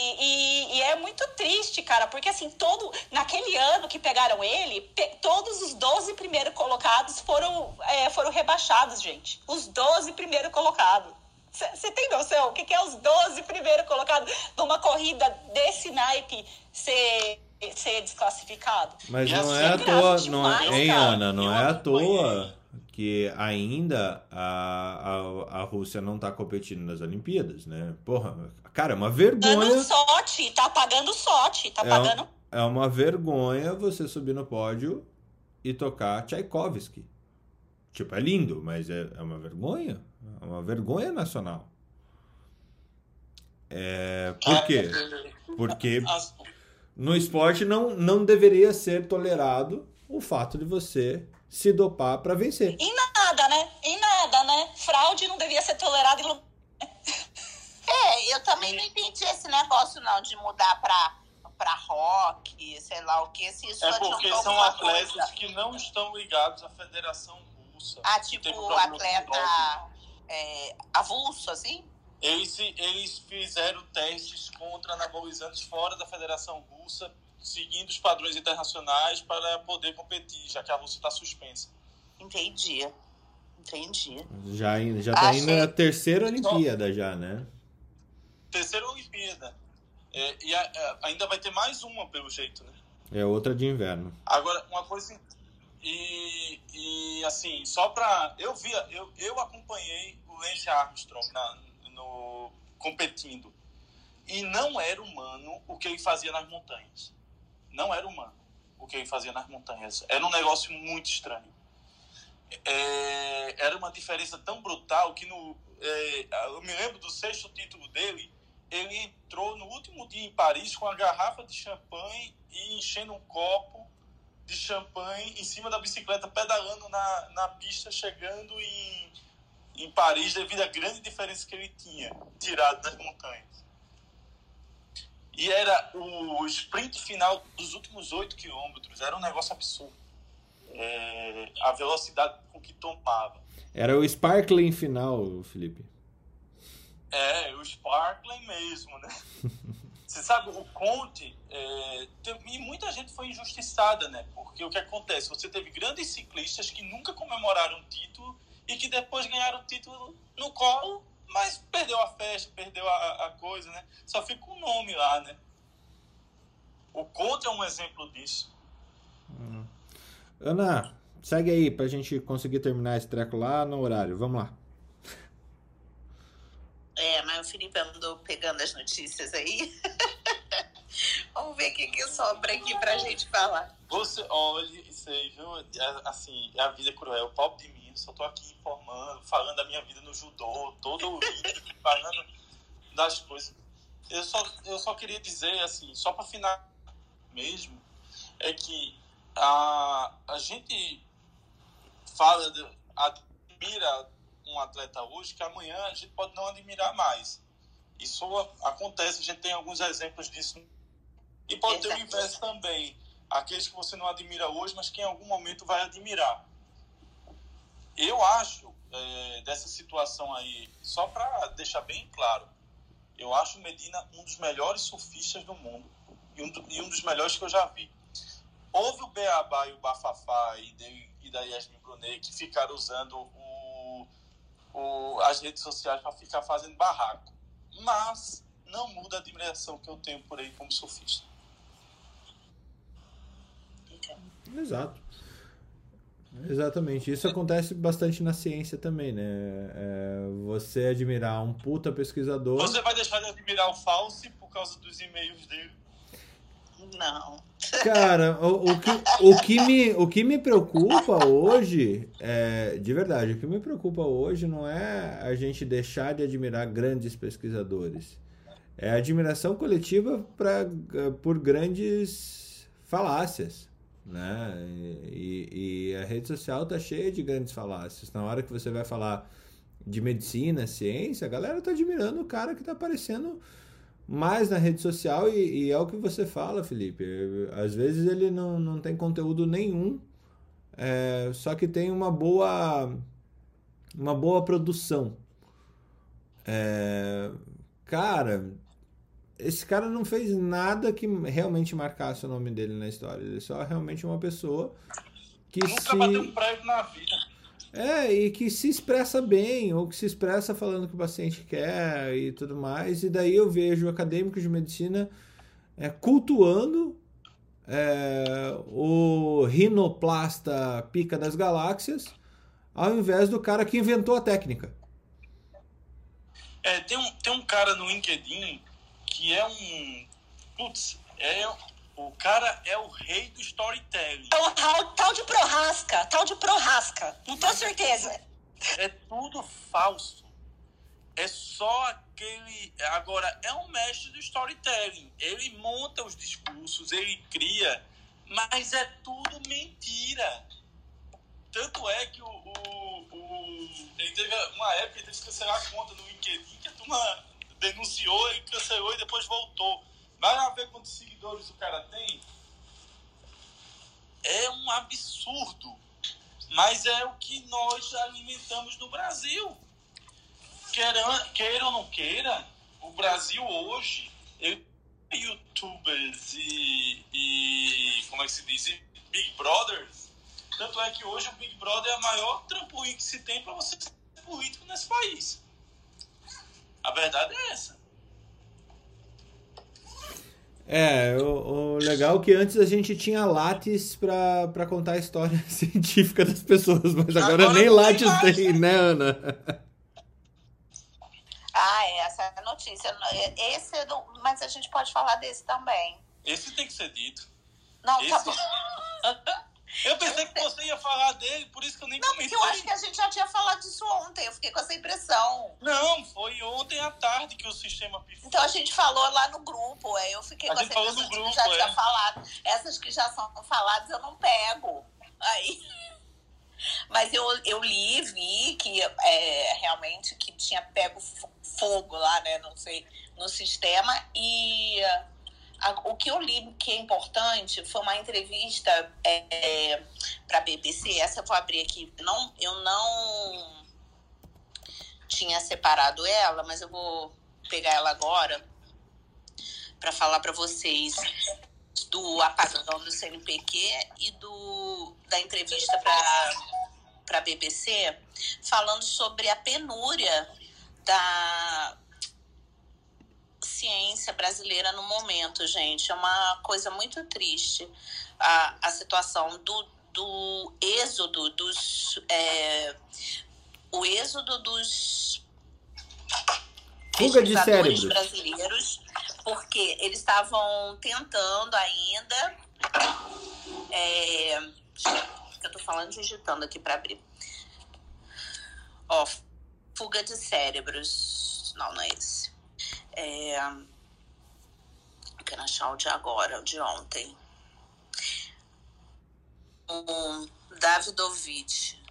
E, e- e é muito triste, cara, porque assim, todo. Naquele ano que pegaram ele, pe- todos os 12 primeiros colocados foram, é, foram rebaixados, gente. Os 12 primeiros colocados. Você tem noção? O que, que é os 12 primeiros colocados numa corrida desse naipe ser, ser desclassificado? Mas não assim, é à é toa, graça não é, hein, cara. Ana? Não é à toa que ainda a, a, a Rússia não tá competindo nas Olimpíadas, né? Porra, cara, é uma Dando vergonha. sorte, tá pagando sorte, tá É um- pagando. É uma vergonha você subir no pódio e tocar Tchaikovsky. Tipo, é lindo, mas é, é uma vergonha. É uma vergonha nacional. É, por quê? Porque no esporte não, não deveria ser tolerado o fato de você se dopar para vencer. Em nada, né? Em nada, né? Fraude não devia ser tolerada em. É, eu também não entendi esse negócio, não, de mudar pra, pra rock, sei lá o que, se isso É porque são atletas coisa. que não estão ligados à Federação Russa. Ah, tipo, atleta é, avulso, assim? Eles, eles fizeram testes contra anabolizantes fora da Federação Russa, seguindo os padrões internacionais para poder competir, já que a Rússia está suspensa. Entendi. Entendi. Já, in- já tá indo Achei. na terceira Olimpíada já, né? Terceira Olimpíada. É, e a- a- ainda vai ter mais uma, pelo jeito, né? É outra de inverno. Agora, uma coisa. E, e assim, só pra. Eu via, eu, eu acompanhei o Lance Armstrong na, no, competindo. E não era humano o que ele fazia nas montanhas. Não era humano o que ele fazia nas montanhas. Era um negócio muito estranho. É, era uma diferença tão brutal que no. é, eu me lembro do sexto título dele. Ele entrou no último dia em Paris com a garrafa de champanhe e enchendo um copo de champanhe em cima da bicicleta, pedalando na, na pista, chegando em, em Paris, devido à grande diferença que ele tinha tirado das montanhas. E era o sprint final dos últimos oito quilômetros, era um negócio absurdo. É, a velocidade com que tomava. Era o Sparkling final, Felipe. É, o Sparkling mesmo, né? Você sabe, o Conte, é, e muita gente foi injustiçada, né? Porque o que acontece? Você teve grandes ciclistas que nunca comemoraram o título e que depois ganharam o título no colo, mas perdeu a festa, perdeu a, a coisa, né? Só fica o nome lá, né? O Conte é um exemplo disso. Ana, segue aí pra gente conseguir terminar esse treco lá no horário. Vamos lá. É, mas o Felipe andou pegando as notícias aí. Vamos ver o que, que sobra aqui pra gente falar. Você, olha, aí, viu? É, Assim, a vida é cruel, pobre de mim, só tô aqui informando, falando da minha vida no judô, todo o falando das coisas. Eu só, eu só queria dizer, assim, só para final mesmo, é que a, a gente fala, admira um atleta hoje que amanhã a gente pode não admirar mais. Isso acontece, a gente tem alguns exemplos disso. E pode ter o Exato. inverso também. Aqueles que você não admira hoje, mas que em algum momento vai admirar. Eu acho, é, dessa situação aí, só para deixar bem claro, eu acho Medina um dos melhores surfistas do mundo e um, do- e um dos melhores que eu já vi. Houve o Beabá e o Bafafá e, de, e da Yasmin Brunet que ficaram usando o, as redes sociais para ficar fazendo barraco. Mas não muda a admiração que eu tenho por ele como surfista. Exato. Exatamente. Isso acontece bastante na ciência também, né? É, você admirar um puta pesquisador. Você vai deixar de admirar o Fauci por causa dos e-mails dele? Não. Cara, o, o, que, o, que me, o que me preocupa hoje, é, de verdade, o que me preocupa hoje não é a gente deixar de admirar grandes pesquisadores. É a admiração coletiva pra, por grandes falácias. Né? E, e a rede social tá cheia de grandes falácias. Na hora que você vai falar de medicina, ciência, a galera tá admirando o cara que tá aparecendo mais na rede social e, e, é o que você fala, Felipe. Às vezes ele não, não tem conteúdo nenhum, é, só que tem uma boa uma boa produção. É, cara, esse cara não fez nada que realmente marcasse o nome dele na história. Ele é só realmente uma pessoa que Nunca se... bateu um prego na vida. É, e que se expressa bem, ou que se expressa falando o que o paciente quer e tudo mais. E daí eu vejo acadêmicos de medicina é, cultuando é, o rinoplasta pica das galáxias, ao invés do cara que inventou a técnica. É, tem um, tem um cara no LinkedIn que é um. Putz, é o cara é o rei do storytelling. É o tal, tal de prorrasca, tal de prorrasca. Não tenho certeza. É tudo falso. É só aquele. Agora, é um mestre do storytelling. Ele monta os discursos, ele cria, mas é tudo mentira. Tanto é que o. o, o ele teve uma época, ele teve que cancelar a conta no LinkedIn, que a turma denunciou, ele cancelou e depois voltou. Vai lá ver quantos seguidores o cara tem. É um absurdo. Mas é o que nós alimentamos no Brasil. Queira, queira ou não queira, o Brasil hoje, youtubers e, e, como é que se diz, Big Brothers. Tanto é que hoje o Big Brother é a maior trampolim que se tem para você ser político nesse país. A verdade é essa. É, o, o legal é que antes a gente tinha Lattes pra, pra contar a história científica das pessoas, mas agora, agora nem Lattes tem, tem, né, Ana? Ah, é, essa é a notícia. Esse, é mas a gente pode falar desse também. Esse tem que ser dito. Não, tá Esse... tá bom. Eu pensei que você ia falar dele, por isso que eu nem não, comentei. Não, eu acho que a gente já tinha falado disso ontem. Eu fiquei com essa impressão. Não, foi ontem à tarde que o sistema pifou. Então a gente falou lá no grupo. É, eu fiquei a com essa impressão no grupo, que já é. tinha falado. Essas que já são faladas eu não pego. Aí... Mas eu, eu li, vi que é, realmente que tinha pego fogo lá, né? Não sei, no sistema. E o que eu li que é importante foi uma entrevista é, para a BBC. Essa eu vou abrir aqui. Não, eu não tinha separado ela, mas eu vou pegar ela agora para falar para vocês do apagão do CNPq e do da entrevista para a BBC, falando sobre a penúria da ciência brasileira no momento, gente. É uma coisa muito triste a, a situação do, do êxodo dos. É, o êxodo dos Fuga de cérebros brasileiros, porque eles estavam tentando ainda. É, eu tô falando digitando aqui para abrir. Ó, fuga de cérebros. Não, não é esse. É... Quero achar o de agora, o de ontem. Um Davidovich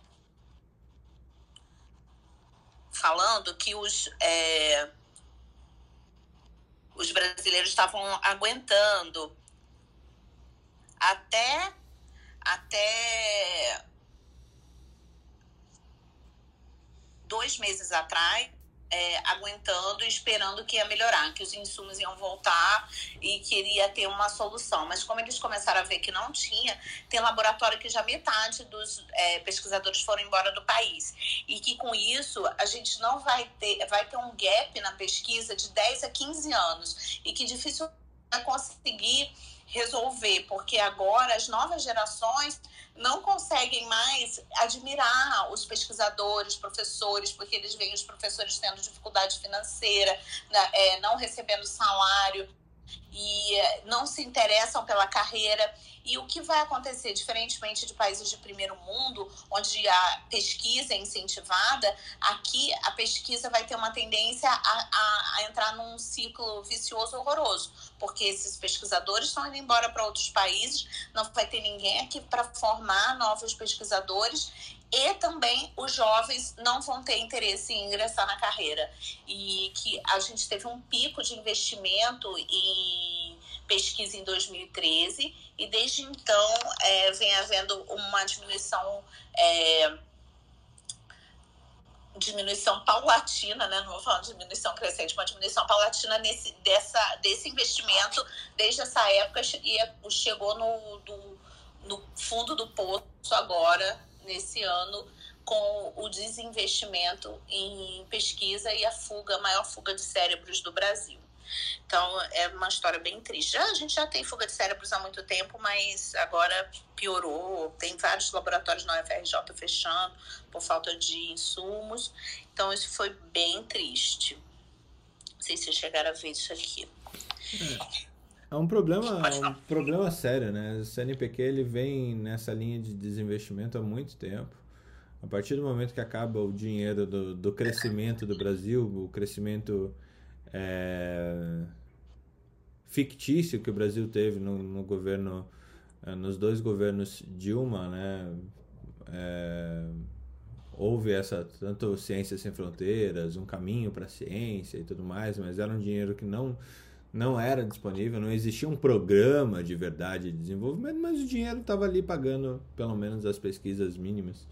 falando que os, é... os brasileiros estavam aguentando até até dois meses atrás é, aguentando e esperando que ia melhorar, que os insumos iam voltar e queria ter uma solução. Mas como eles começaram a ver que não tinha, tem laboratório que já metade dos é, pesquisadores foram embora do país. E que com isso a gente não vai ter, vai ter um gap na pesquisa de 10 a 15 anos e que difícil vai conseguir resolver, porque agora as novas gerações não conseguem mais admirar os pesquisadores, professores, porque eles veem os professores tendo dificuldade financeira, né, é, não recebendo salário. E eh, não se interessam pela carreira. E o que vai acontecer, diferentemente de países de primeiro mundo, onde a pesquisa é incentivada, aqui a pesquisa vai ter uma tendência a, a, a entrar num ciclo vicioso horroroso, porque esses pesquisadores estão indo embora para outros países, não vai ter ninguém aqui para formar novos pesquisadores e também os jovens não vão ter interesse em ingressar na carreira. E que a gente teve um pico de investimento em pesquisa em 2013 e desde então é, vem havendo uma diminuição é, diminuição paulatina, né? não vou falar de diminuição crescente, uma diminuição paulatina nesse, dessa, desse investimento desde essa época e chegou no, do, no fundo do poço agora nesse ano com o desinvestimento em pesquisa e a fuga, a maior fuga de cérebros do Brasil. Então, é uma história bem triste. Já, a gente já tem fuga de cérebros há muito tempo, mas agora piorou. Tem vários laboratórios na UFRJ fechando por falta de insumos. Então, isso foi bem triste. Não sei se chegaram a ver isso aqui. É um problema, um problema sério, né? O CNPq ele vem nessa linha de desinvestimento há muito tempo. A partir do momento que acaba o dinheiro do, do crescimento do Brasil, o crescimento é, fictício que o Brasil teve no, no governo, é, nos dois governos Dilma, né? É, houve essa tanto ciência sem fronteiras, um caminho para a ciência e tudo mais, mas era um dinheiro que não não era disponível, não existia um programa de verdade de desenvolvimento, mas o dinheiro estava ali pagando pelo menos as pesquisas mínimas.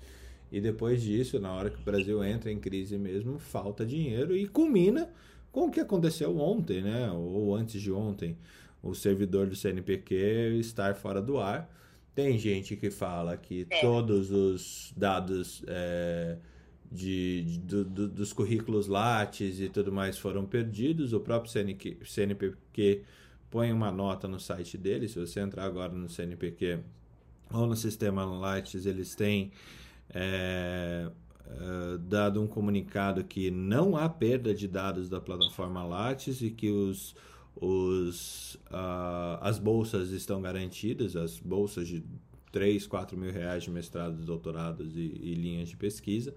E depois disso, na hora que o Brasil entra em crise mesmo, falta dinheiro e culmina com o que aconteceu ontem, né? Ou antes de ontem, o servidor do CNPq estar fora do ar. Tem gente que fala que é. todos os dados é, de, de do, do, dos currículos Lattes e tudo mais foram perdidos. O próprio CNQ, CNPq põe uma nota no site dele. Se você entrar agora no CNPq ou no sistema Lattes, eles têm é, é, dado um comunicado que não há perda de dados da plataforma Lattes e que os, os, uh, as bolsas estão garantidas, as bolsas de 3, 4 mil reais de mestrados, doutorados e, e linhas de pesquisa.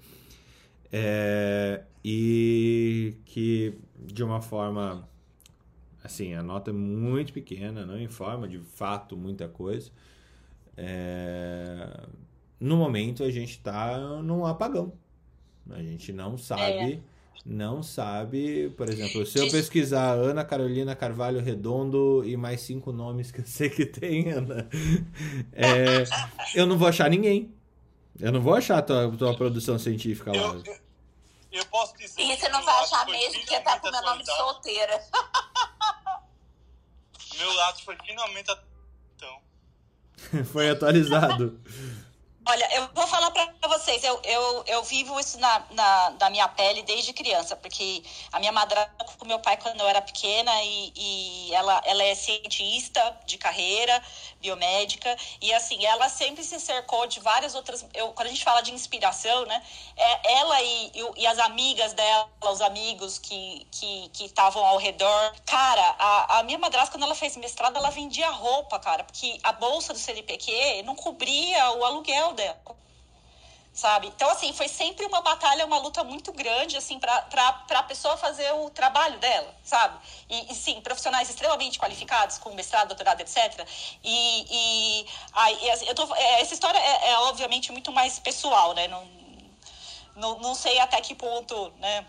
É, e que de uma forma assim, a nota é muito pequena, não informa de fato muita coisa. É, no momento a gente está num apagão. A gente não sabe, é. não sabe, por exemplo, se eu pesquisar Ana Carolina Carvalho Redondo e mais cinco nomes que eu sei que tem, Ana, é, eu não vou achar ninguém. Eu não vou achar a tua, tua produção científica lá. Eu, eu, eu posso dizer. E você não vai achar mesmo, porque tá com meu nome de solteira. Meu lado foi finalmente. Então. foi atualizado. Olha, eu vou falar para vocês, eu, eu, eu vivo isso na, na, na, minha pele desde criança, porque a minha madrasta com meu pai quando eu era pequena e, e ela, ela é cientista de carreira, biomédica, e assim, ela sempre se cercou de várias outras. Eu, quando a gente fala de inspiração, né? É, ela e, e, as amigas dela, os amigos que estavam que, que ao redor. Cara, a, a minha madrasta, quando ela fez mestrado, ela vendia roupa, cara, porque a bolsa do CNPq não cobria o aluguel dela sabe? Então, assim, foi sempre uma batalha, uma luta muito grande, assim, para a pessoa fazer o trabalho dela, sabe? E, e, sim, profissionais extremamente qualificados, com mestrado, doutorado, etc. E, e aí, assim, eu tô, é, essa história é, é, obviamente, muito mais pessoal, né? Não, não, não sei até que ponto, né?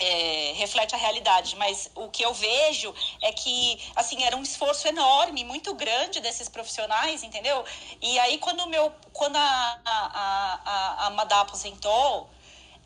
É, reflete a realidade, mas o que eu vejo é que, assim, era um esforço enorme, muito grande desses profissionais, entendeu? E aí, quando, meu, quando a, a, a, a Madá aposentou,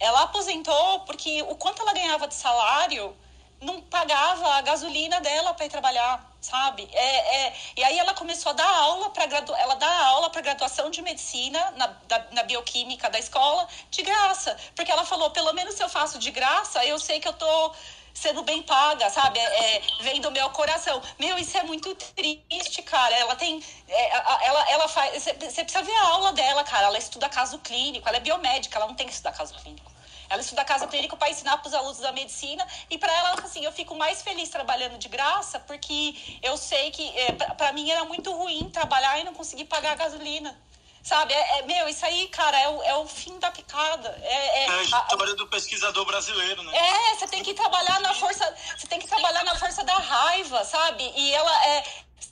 ela aposentou porque o quanto ela ganhava de salário não pagava a gasolina dela para ir trabalhar, sabe? É, é, e aí ela começou a dar aula para gradu... ela dá aula para graduação de medicina na, da, na bioquímica da escola de graça, porque ela falou pelo menos se eu faço de graça eu sei que eu tô sendo bem paga, sabe? É, é, vem do meu coração. Meu, isso é muito triste, cara. Ela tem. É, ela, ela faz. Você precisa ver a aula dela, cara. Ela estuda caso clínico, ela é biomédica, ela não tem que estudar caso clínico. Ela estuda casa clínica para ensinar para os alunos da medicina e para ela, assim, eu fico mais feliz trabalhando de graça porque eu sei que é, para mim era muito ruim trabalhar e não conseguir pagar a gasolina. Sabe, é, é, meu, isso aí, cara, é o, é o fim da picada. É, é, é a história do pesquisador brasileiro, né? É, você tem que trabalhar na força, você tem que trabalhar na força da raiva, sabe? E ela é,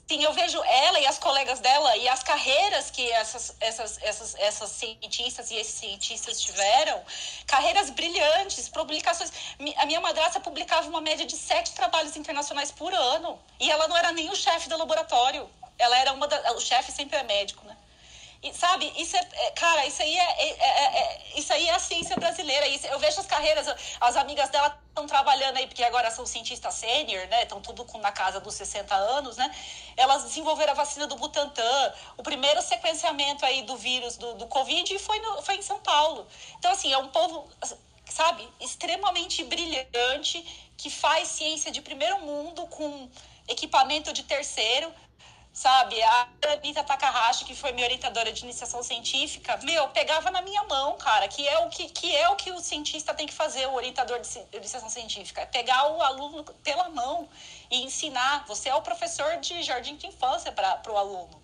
Sim, eu vejo ela e as colegas dela e as carreiras que essas, essas, essas, essas cientistas e esses cientistas tiveram, carreiras brilhantes, publicações. A minha madrasta publicava uma média de sete trabalhos internacionais por ano. E ela não era nem o chefe do laboratório. Ela era uma da, O chefe sempre é médico, né? E, sabe, isso é, é, cara, isso aí é, é, é, é, isso aí é a ciência brasileira. Isso, eu vejo as carreiras, as amigas dela estão trabalhando aí, porque agora são cientistas sênior, né? Estão tudo com, na casa dos 60 anos, né? Elas desenvolveram a vacina do Butantan, o primeiro sequenciamento aí do vírus do, do Covid foi, no, foi em São Paulo. Então, assim, é um povo, sabe, extremamente brilhante, que faz ciência de primeiro mundo com equipamento de terceiro sabe? A Anitta Takahashi, que foi minha orientadora de iniciação científica, meu, pegava na minha mão, cara, que é o que, que, é o, que o cientista tem que fazer, o orientador de iniciação científica, é pegar o aluno pela mão e ensinar. Você é o professor de jardim de infância para o aluno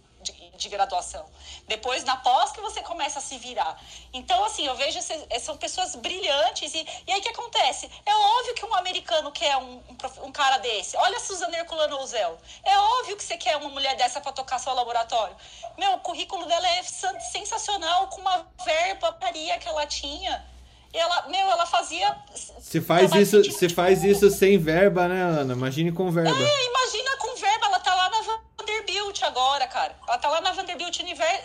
de, graduação. Depois, na pós, que você começa a se virar. Então, assim, eu vejo, são pessoas brilhantes. E, e aí, o que acontece? É óbvio que um americano quer um, um, um cara desse. Olha a Suzana Herculano Ozel. É óbvio que você quer uma mulher dessa para tocar seu laboratório. Meu, o currículo dela é sensacional, com uma verba paria que ela tinha. E ela, meu, ela fazia. Se faz isso, se faz isso sem verba, né, Ana? Imagine com verba. É, imagina com verba, ela tá lá na Vanderbilt agora, cara. Ela tá lá na Vanderbilt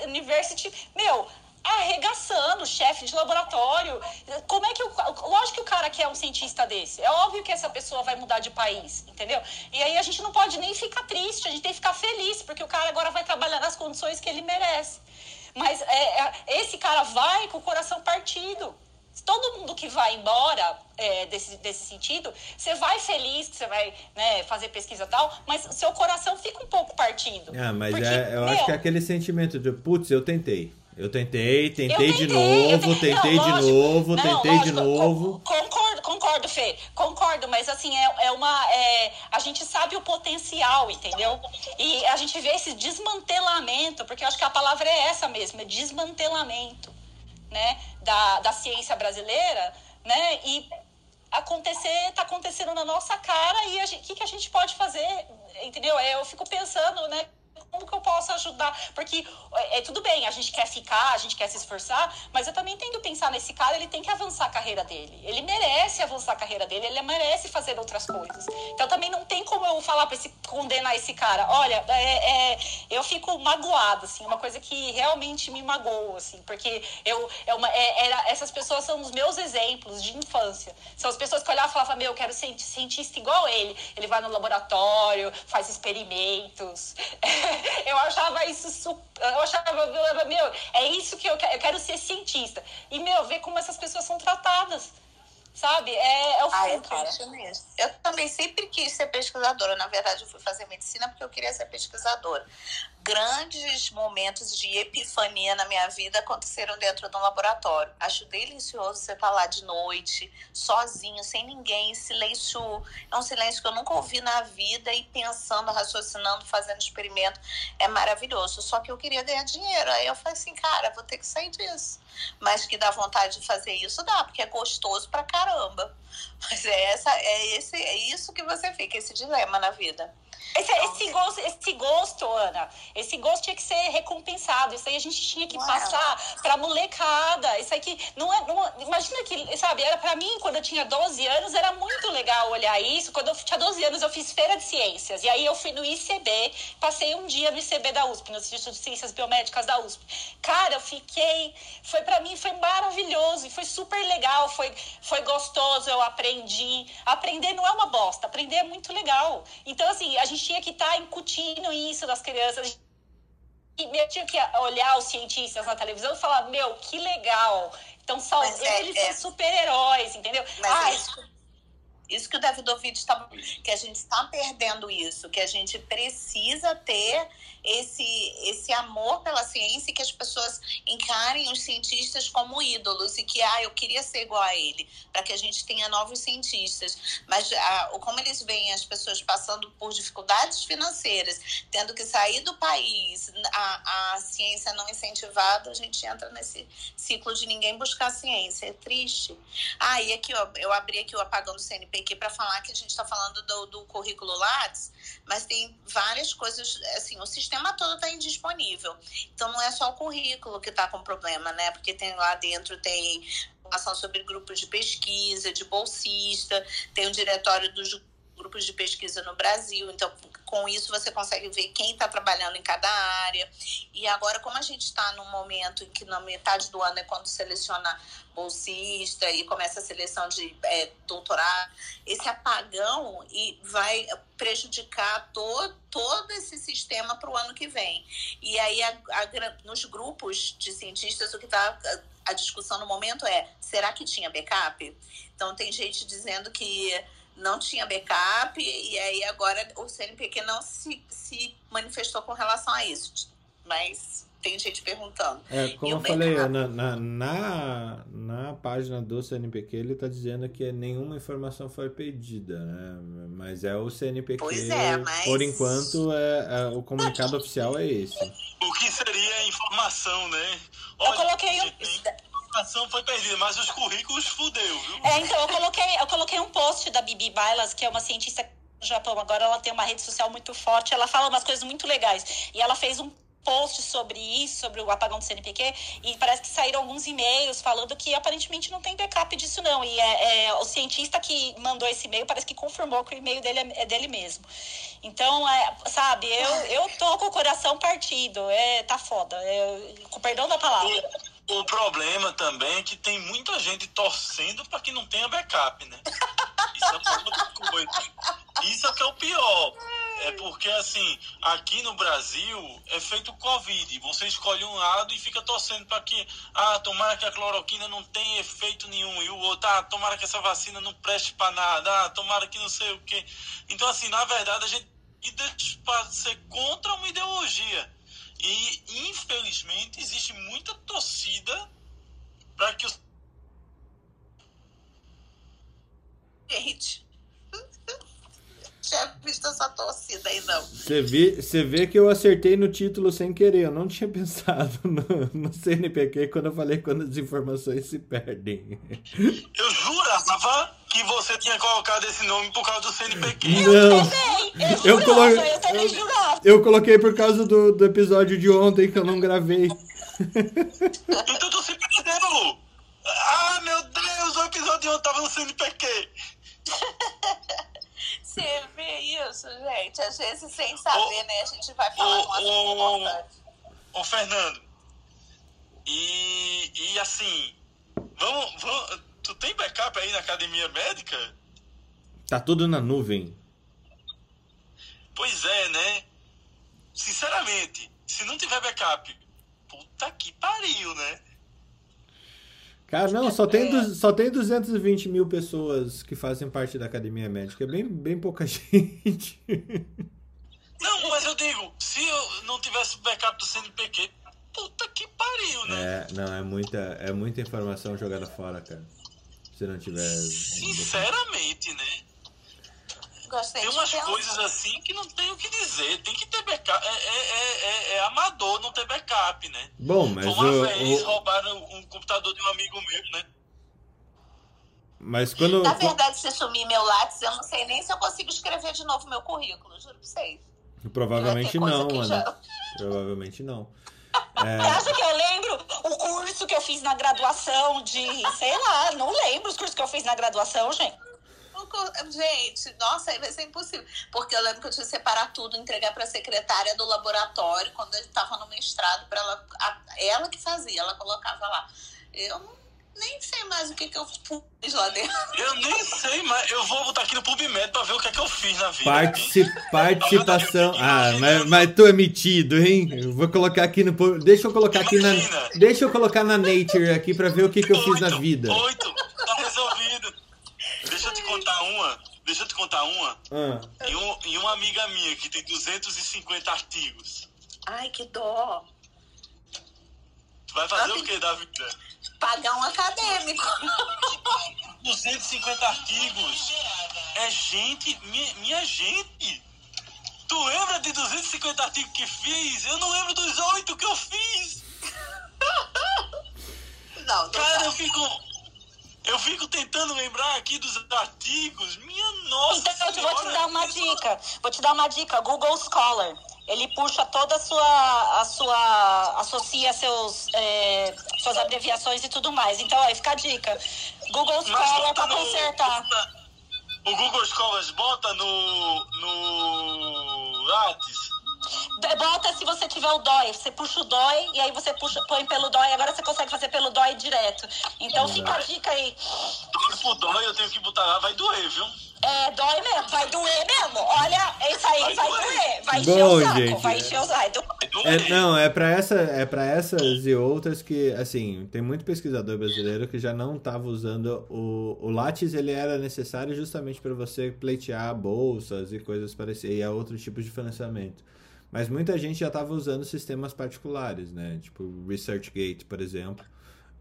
University, meu, arregaçando, chefe de laboratório. Como é que o. Lógico que o cara quer um cientista desse. É óbvio que essa pessoa vai mudar de país, entendeu? E aí a gente não pode nem ficar triste, a gente tem que ficar feliz, porque o cara agora vai trabalhar nas condições que ele merece. Mas é, é, esse cara vai com o coração partido todo mundo que vai embora é, desse, desse sentido, você vai feliz, você vai né, fazer pesquisa e tal, mas seu coração fica um pouco partido. Ah, mas porque, é, eu meu, acho que é aquele sentimento de, putz, eu tentei. Eu tentei, tentei, eu tentei de novo, tentei, tentei não, de lógico, novo, não, tentei lógico, de novo. Concordo, concordo, Fê. Concordo, mas assim, é, é uma. É, a gente sabe o potencial, entendeu? E a gente vê esse desmantelamento, porque eu acho que a palavra é essa mesmo, é desmantelamento né, da, da ciência brasileira, né, e acontecer, tá acontecendo na nossa cara e o que, que a gente pode fazer, entendeu? É, eu fico pensando, né, como que eu posso ajudar? Porque é, é, tudo bem, a gente quer ficar, a gente quer se esforçar, mas eu também tenho que pensar nesse cara, ele tem que avançar a carreira dele. Ele merece avançar a carreira dele, ele merece fazer outras coisas. Então também não tem como eu falar para esse condenar esse cara. Olha, é, é, eu fico magoada, assim, uma coisa que realmente me magoa, assim, porque eu, é uma, é, era, essas pessoas são os meus exemplos de infância. São as pessoas que olhavam e falavam, meu, eu quero ser cientista igual ele. Ele vai no laboratório, faz experimentos. eu achava isso. Eu achava, meu, é isso que eu quero. Eu quero ser cientista. E, meu, ver como essas pessoas são tratadas. Sabe? É, é o ah, fim, cara. mesmo. Eu também sempre quis ser pesquisadora. Na verdade, eu fui fazer medicina porque eu queria ser pesquisadora grandes momentos de epifania na minha vida aconteceram dentro de um laboratório. Acho delicioso você estar lá de noite, sozinho, sem ninguém, silêncio. É um silêncio que eu nunca ouvi na vida e pensando, raciocinando, fazendo experimento. É maravilhoso. Só que eu queria ganhar dinheiro. Aí eu falei assim, cara, vou ter que sair disso. Mas que dá vontade de fazer isso, dá, porque é gostoso pra caramba. Mas é, essa, é, esse, é isso que você fica, esse dilema na vida. Esse, esse, gosto, esse gosto, Ana, esse gosto tinha que ser recompensado. Isso aí a gente tinha que Uau. passar pra molecada. Isso aqui não é. Não, imagina que, sabe, era pra mim, quando eu tinha 12 anos, era muito legal olhar isso. Quando eu tinha 12 anos, eu fiz feira de ciências. E aí eu fui no ICB, passei um dia no ICB da USP, no Instituto de Ciências Biomédicas da USP. Cara, eu fiquei. Foi pra mim, foi maravilhoso e foi super legal, foi, foi gostoso, eu aprendi. Aprender não é uma bosta, aprender é muito legal. Então, assim, a gente tinha que estar tá incutindo isso das crianças. E eu tinha que olhar os cientistas na televisão e falar, meu, que legal. Então, só, é, eles é, são super-heróis, entendeu? Mas ah, é isso, isso que o Davidovich está... Que a gente está perdendo isso, que a gente precisa ter esse, esse amor pela ciência e que as pessoas encarem os cientistas como ídolos e que, ah, eu queria ser igual a ele, para que a gente tenha novos cientistas. Mas ah, como eles veem as pessoas passando por dificuldades financeiras, tendo que sair do país, a, a ciência não incentivada, a gente entra nesse ciclo de ninguém buscar ciência. É triste. Ah, e aqui, ó, eu abri aqui o apagão do CNPq para falar que a gente está falando do, do currículo Lattes, mas tem várias coisas, assim, o sistema todo está indisponível. Então não é só o currículo que está com problema, né? Porque tem lá dentro tem informação sobre grupos de pesquisa, de bolsista, tem o diretório dos grupos de pesquisa no Brasil. Então, com isso, você consegue ver quem está trabalhando em cada área. E agora, como a gente está num momento em que na metade do ano é quando seleciona bolsista e começa a seleção de é, doutorado, esse apagão e vai prejudicar todo, todo esse sistema para o ano que vem. E aí, a, a, nos grupos de cientistas, o que está a discussão no momento é: será que tinha backup? Então, tem gente dizendo que não tinha backup, e aí agora o CNPq não se, se manifestou com relação a isso. Mas tem gente perguntando. É, como eu falei, na, na, na, na, página do CNPq ele está dizendo que nenhuma informação foi pedida, né? Mas é o CNPq. Pois é, mas... Por enquanto, é, é o comunicado oficial é esse. O que seria informação, né? Olha, eu coloquei um ação foi perdida, mas os currículos fudeu, viu? É, então, eu coloquei, eu coloquei um post da Bibi Bailas, que é uma cientista no Japão. Agora ela tem uma rede social muito forte, ela fala umas coisas muito legais. E ela fez um post sobre isso, sobre o apagão do CNPq, e parece que saíram alguns e-mails falando que aparentemente não tem backup disso, não. E é, é o cientista que mandou esse e-mail parece que confirmou que o e-mail dele é, é dele mesmo. Então, é, sabe, eu, eu tô com o coração partido. É, tá foda. É, com perdão da palavra. O problema também é que tem muita gente torcendo para que não tenha backup, né? Isso é outra coisa. Isso é que é o pior. É porque, assim, aqui no Brasil é feito Covid. Você escolhe um lado e fica torcendo para que, ah, tomara que a cloroquina não tenha efeito nenhum. E o outro, ah, tomara que essa vacina não preste para nada. Ah, tomara que não sei o quê. Então, assim, na verdade, a gente para ser contra uma ideologia. E, infelizmente, existe muita torcida para que os. Gente, tinha visto essa torcida aí, não. Você vê, você vê que eu acertei no título sem querer. Eu não tinha pensado no, no CNPq quando eu falei quando as informações se perdem. Eu jurava que você tinha colocado esse nome por causa do CNPq. Não. Eu também. Eu, eu, coloquei, eu também jurava. Eu coloquei por causa do, do episódio de ontem que eu não gravei. então tu se perdeu, Lu. Ah, meu Deus, o episódio de ontem tava no CNPq. Você vê isso, gente. Às vezes, sem saber, né? A gente vai falar o, assunto importante. Ô, Fernando, e, e assim, vamos, vamos Tu tem backup aí na academia médica? Tá tudo na nuvem. Pois é, né? Sinceramente, se não tiver backup, puta que pariu, né? Cara, não, só tem, é. só tem 220 mil pessoas que fazem parte da academia médica. É bem, bem pouca gente. Não, mas eu digo, se eu não tivesse backup do CNPq, puta que pariu, né? É, não, é muita, é muita informação jogada fora, cara se não tiver. Sinceramente, né? Gostei tem umas coisas assim que não tem o que dizer. Tem que ter backup. É, é, é, é, é amador não ter backup, né? Bom, mas. Uma o, vez o... roubaram um computador de um amigo meu, né? Mas quando. Na verdade, se sumir meu lápis, eu não sei nem se eu consigo escrever de novo meu currículo, juro pra vocês. Provavelmente não, Ana. Já... Provavelmente não. É... Você acha que eu lembro o curso que eu fiz na graduação de, sei lá, não lembro os cursos que eu fiz na graduação, gente. Gente, nossa, aí vai ser impossível. Porque eu lembro que eu tinha que separar tudo, entregar para a secretária do laboratório quando eu estava no mestrado, para ela, a, ela que fazia, ela colocava lá. Eu não nem sei mais o que, que eu fiz lá dentro. Eu nem sei, mas eu vou botar aqui no PubMed pra ver o que é que eu fiz na vida. Particip... Participação. Ah, mas, mas tu é metido, hein? Eu vou colocar aqui no. Deixa eu colocar aqui na. Deixa eu colocar na Nature aqui pra ver o que, que eu fiz na vida. Oito, tá resolvido. Deixa eu te contar uma. Deixa eu te contar uma. Ah. E, um, e uma amiga minha que tem 250 artigos. Ai, que dó. Tu vai fazer Eu o que da vida? Pagar um acadêmico. 250 artigos. É gente, minha, minha gente. Tu lembra de 250 artigos que fiz? Eu não lembro dos oito que eu fiz. Não, não Cara, dá. eu fico. Eu fico tentando lembrar aqui dos artigos. Minha nossa. Então, eu te- vou te Senhora, dar uma dica. Vou te dar uma dica. Google Scholar. Ele puxa toda a sua. A sua associa seus, é, suas abreviações e tudo mais. Então, aí fica a dica. Google Scholar no- consertar. O Google Escolas bota no. no. Lattes. Bota se você tiver o DOI. Você puxa o DOI e aí você puxa, põe pelo DOI. Agora você consegue fazer pelo DOI direto. Então fica a dica aí. Tipo, dói, eu tenho que botar lá, vai doer, viu? É, dói mesmo, vai doer mesmo. Olha, isso aí Vai vai, doer. Vai encher Bom, o saco, gente, vai é. encher o saco. É, não, é pra essa, é para essas e outras que, assim, tem muito pesquisador brasileiro que já não estava usando o, o Lattes, ele era necessário justamente para você pleitear bolsas e coisas parecidas, e a outros tipos de financiamento. Mas muita gente já estava usando sistemas particulares, né? Tipo ResearchGate, por exemplo,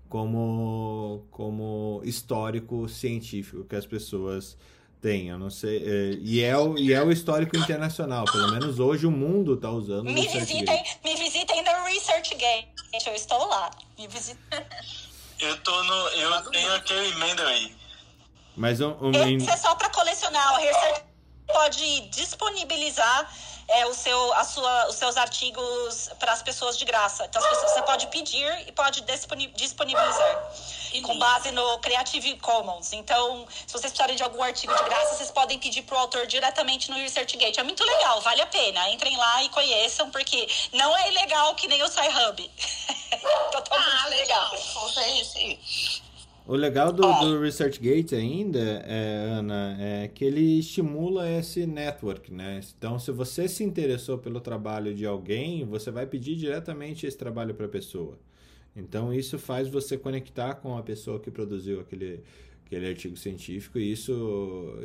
como, como histórico científico que as pessoas têm. Eu não sei. é, e, é o, e é o histórico internacional. Pelo menos hoje o mundo está usando o Me visitem, me visitem no ResearchGate. Eu estou lá. Me visitem. Eu tô no. Eu tenho aquele emenda aí. Mas um, um, Esse é só para colecionar. O Research pode disponibilizar é, o seu, a sua, os seus artigos para as pessoas de graça. Então, as pessoas, você pode pedir e pode disponi- disponibilizar. Com base no Creative Commons. Então, se vocês precisarem de algum artigo de graça, vocês podem pedir pro autor diretamente no ResearchGate. É muito legal, vale a pena. Entrem lá e conheçam, porque não é ilegal que nem o SciHub. Totalmente Ah, legal. Sim, sim. O legal do, do ResearchGate ainda, é, Ana, é que ele estimula esse network, né? Então, se você se interessou pelo trabalho de alguém, você vai pedir diretamente esse trabalho para a pessoa. Então, isso faz você conectar com a pessoa que produziu aquele, aquele artigo científico, e isso,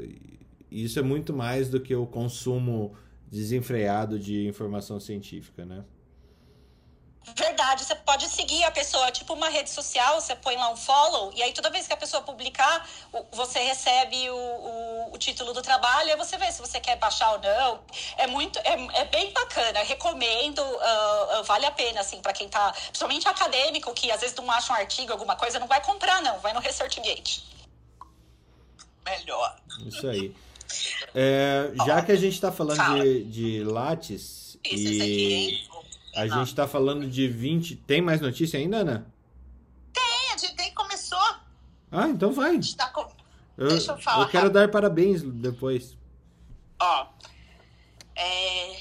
isso é muito mais do que o consumo desenfreado de informação científica, né? Verdade, você pode seguir a pessoa, tipo uma rede social, você põe lá um follow, e aí toda vez que a pessoa publicar, você recebe o, o, o título do trabalho, e aí você vê se você quer baixar ou não. É muito, é, é bem bacana, recomendo, ah, ah, vale a pena, assim, para quem tá, principalmente acadêmico, que às vezes não acha um artigo, alguma coisa, não vai comprar, não, vai no ResearchGate. Melhor. Isso aí. É, já que a gente está falando Fala. de, de Lattes Isso, isso aqui, e hein? A Não. gente está falando de 20. Tem mais notícia ainda, Ana? Tem, a gente tem começou. Ah, então vai. Está com... Eu, Deixa eu falar eu quero dar parabéns depois. Ó, é,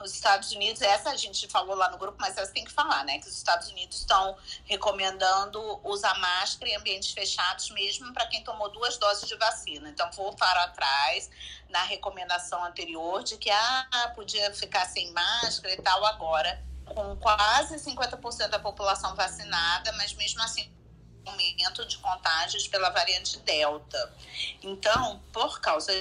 os Estados Unidos, essa a gente falou lá no grupo, mas essa tem que falar, né? Que os Estados Unidos estão recomendando usar máscara em ambientes fechados, mesmo para quem tomou duas doses de vacina. Então, voltaram atrás na recomendação anterior de que ah, podia ficar sem máscara e tal, agora, com quase 50% da população vacinada, mas mesmo assim aumento de contágios pela variante Delta. Então, por causa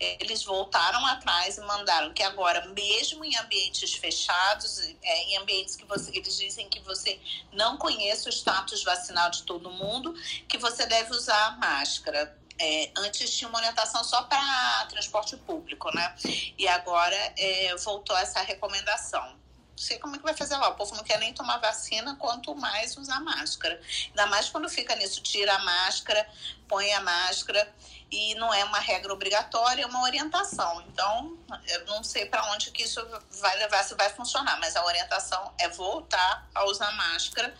eles voltaram atrás e mandaram que agora, mesmo em ambientes fechados, é, em ambientes que você, eles dizem que você não conhece o status vacinal de todo mundo, que você deve usar máscara. É, antes tinha uma orientação só para transporte público, né? E agora é, voltou essa recomendação. Sei como é que vai fazer lá. O povo não quer nem tomar vacina, quanto mais usar máscara. Ainda mais quando fica nisso, tira a máscara, põe a máscara e não é uma regra obrigatória, é uma orientação. Então, eu não sei para onde que isso vai levar, se vai funcionar, mas a orientação é voltar a usar máscara,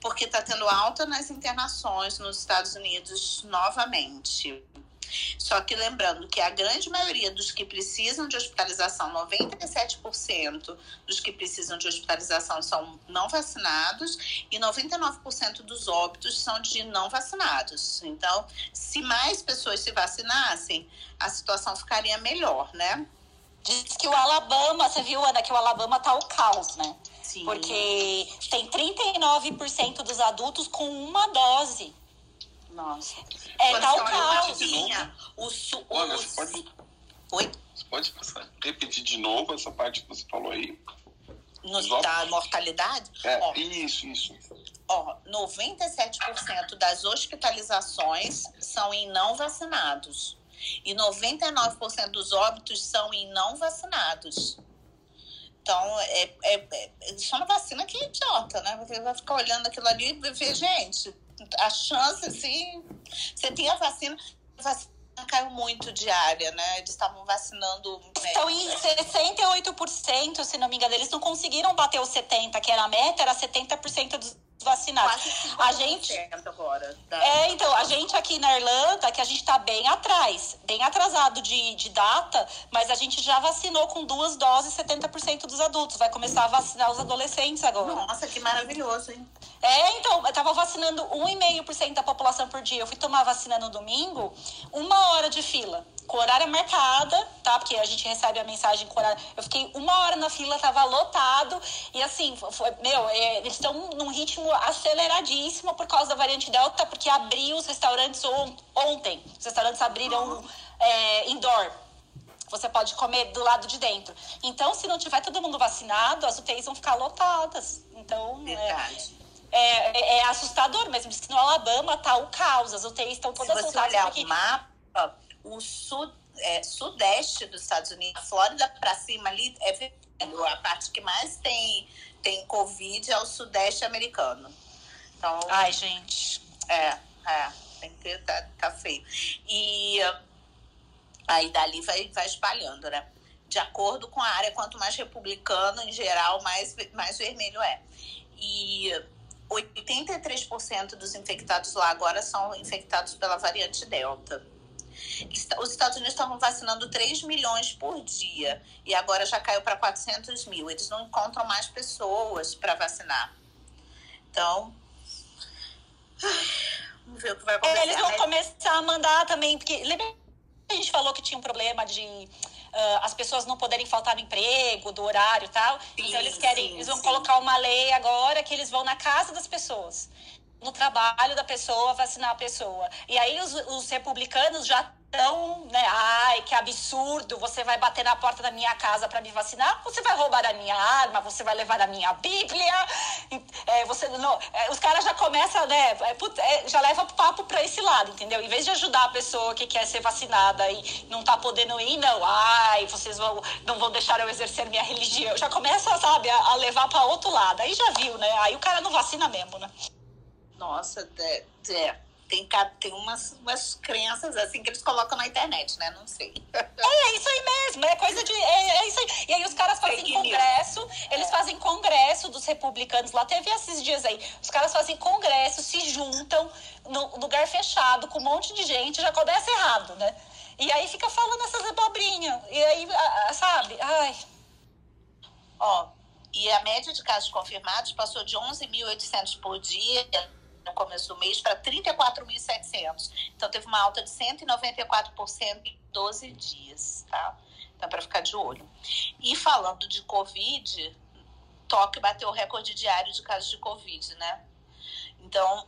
porque está tendo alta nas internações nos Estados Unidos novamente. Só que lembrando que a grande maioria dos que precisam de hospitalização, 97% dos que precisam de hospitalização são não vacinados e 99% dos óbitos são de não vacinados. Então, se mais pessoas se vacinassem, a situação ficaria melhor, né? Diz que o Alabama, você viu, Ana, que o Alabama tá o caos, né? Sim. Porque tem 39% dos adultos com uma dose. Nossa. É, Quando tá tinha, o su... Olha, o- você pode, Oi? você pode passar- repetir de novo essa parte que você falou aí? no, da mortalidade. É, ó, isso, isso. Ó, 97% das hospitalizações são em não vacinados. E 99% dos óbitos são em não vacinados. Então, é, é, é, só uma vacina que é idiota, né? Você vai ficar olhando aquilo ali e ver, gente, a chance, assim. Você tem a vacina, a vacina caiu muito diária, né? Eles estavam vacinando. Estão em 68%, se não me engano. Eles não conseguiram bater os 70%, que era a meta, era 70% dos vacinados. a gente agora. Da... É, então, a gente aqui na Irlanda, que a gente está bem atrás, bem atrasado de, de data, mas a gente já vacinou com duas doses 70% dos adultos. Vai começar a vacinar os adolescentes agora. Nossa, que maravilhoso, hein? É, então, eu tava vacinando 1,5% da população por dia. Eu fui tomar vacina no domingo, uma hora de fila, com horário marcada, tá? Porque a gente recebe a mensagem com horário. Eu fiquei uma hora na fila, tava lotado. E assim, foi, meu, é, eles estão num ritmo aceleradíssimo por causa da variante Delta, porque abriu os restaurantes on, ontem. Os restaurantes abriram é, indoor você pode comer do lado de dentro. Então, se não tiver todo mundo vacinado, as UTIs vão ficar lotadas. Então, é, Verdade. É, é, é, assustador mesmo. Diz que no Alabama tá o caos, as UTIs estão todas Se você olhar porque... o mapa, o sul, é, sudeste dos Estados Unidos, a Flórida para cima ali, é a parte que mais tem, tem Covid é o sudeste americano. Então, Ai, gente. É, é. Tem que tá, tá feio. E aí dali vai, vai espalhando, né? De acordo com a área, quanto mais republicano, em geral, mais, mais vermelho é. E 83% dos infectados lá agora são infectados pela variante Delta. Os Estados Unidos estavam vacinando 3 milhões por dia e agora já caiu para 400 mil. Eles não encontram mais pessoas para vacinar. Então, vamos ver o que vai acontecer. É, eles vão começar a mandar também, porque lembra que a gente falou que tinha um problema de uh, as pessoas não poderem faltar no emprego, do horário e tal. Sim, então eles querem, sim, eles vão sim. colocar uma lei agora que eles vão na casa das pessoas, no trabalho da pessoa, vacinar a pessoa. E aí os, os republicanos já tão, né? Ai, que absurdo! Você vai bater na porta da minha casa para me vacinar? Você vai roubar a minha arma? Você vai levar a minha Bíblia? É, você não, é, os caras já começam, né? É, é já leva papo para esse lado, entendeu? Em vez de ajudar a pessoa que quer ser vacinada e não tá podendo ir, não. Ai, vocês vão, não vão deixar eu exercer minha religião. Já começa, sabe, a, a levar para outro lado. Aí já viu, né? Aí o cara não vacina mesmo, né? Nossa, é, é tem, tem umas, umas crenças assim que eles colocam na internet, né? Não sei. É, é isso aí mesmo, é coisa de. É, é isso aí. E aí os caras fazem Fake congresso, news. eles é. fazem congresso dos republicanos. Lá teve esses dias aí. Os caras fazem congresso, se juntam no lugar fechado, com um monte de gente, já começa errado, né? E aí fica falando essas abobrinhas. E aí, sabe? Ai. Ó, e a média de casos confirmados passou de 11.800 por dia no começo do mês para 34.700. Então teve uma alta de 194% em 12 dias, tá? Então para ficar de olho. E falando de Covid, Tóquio bateu o recorde diário de casos de Covid, né? Então,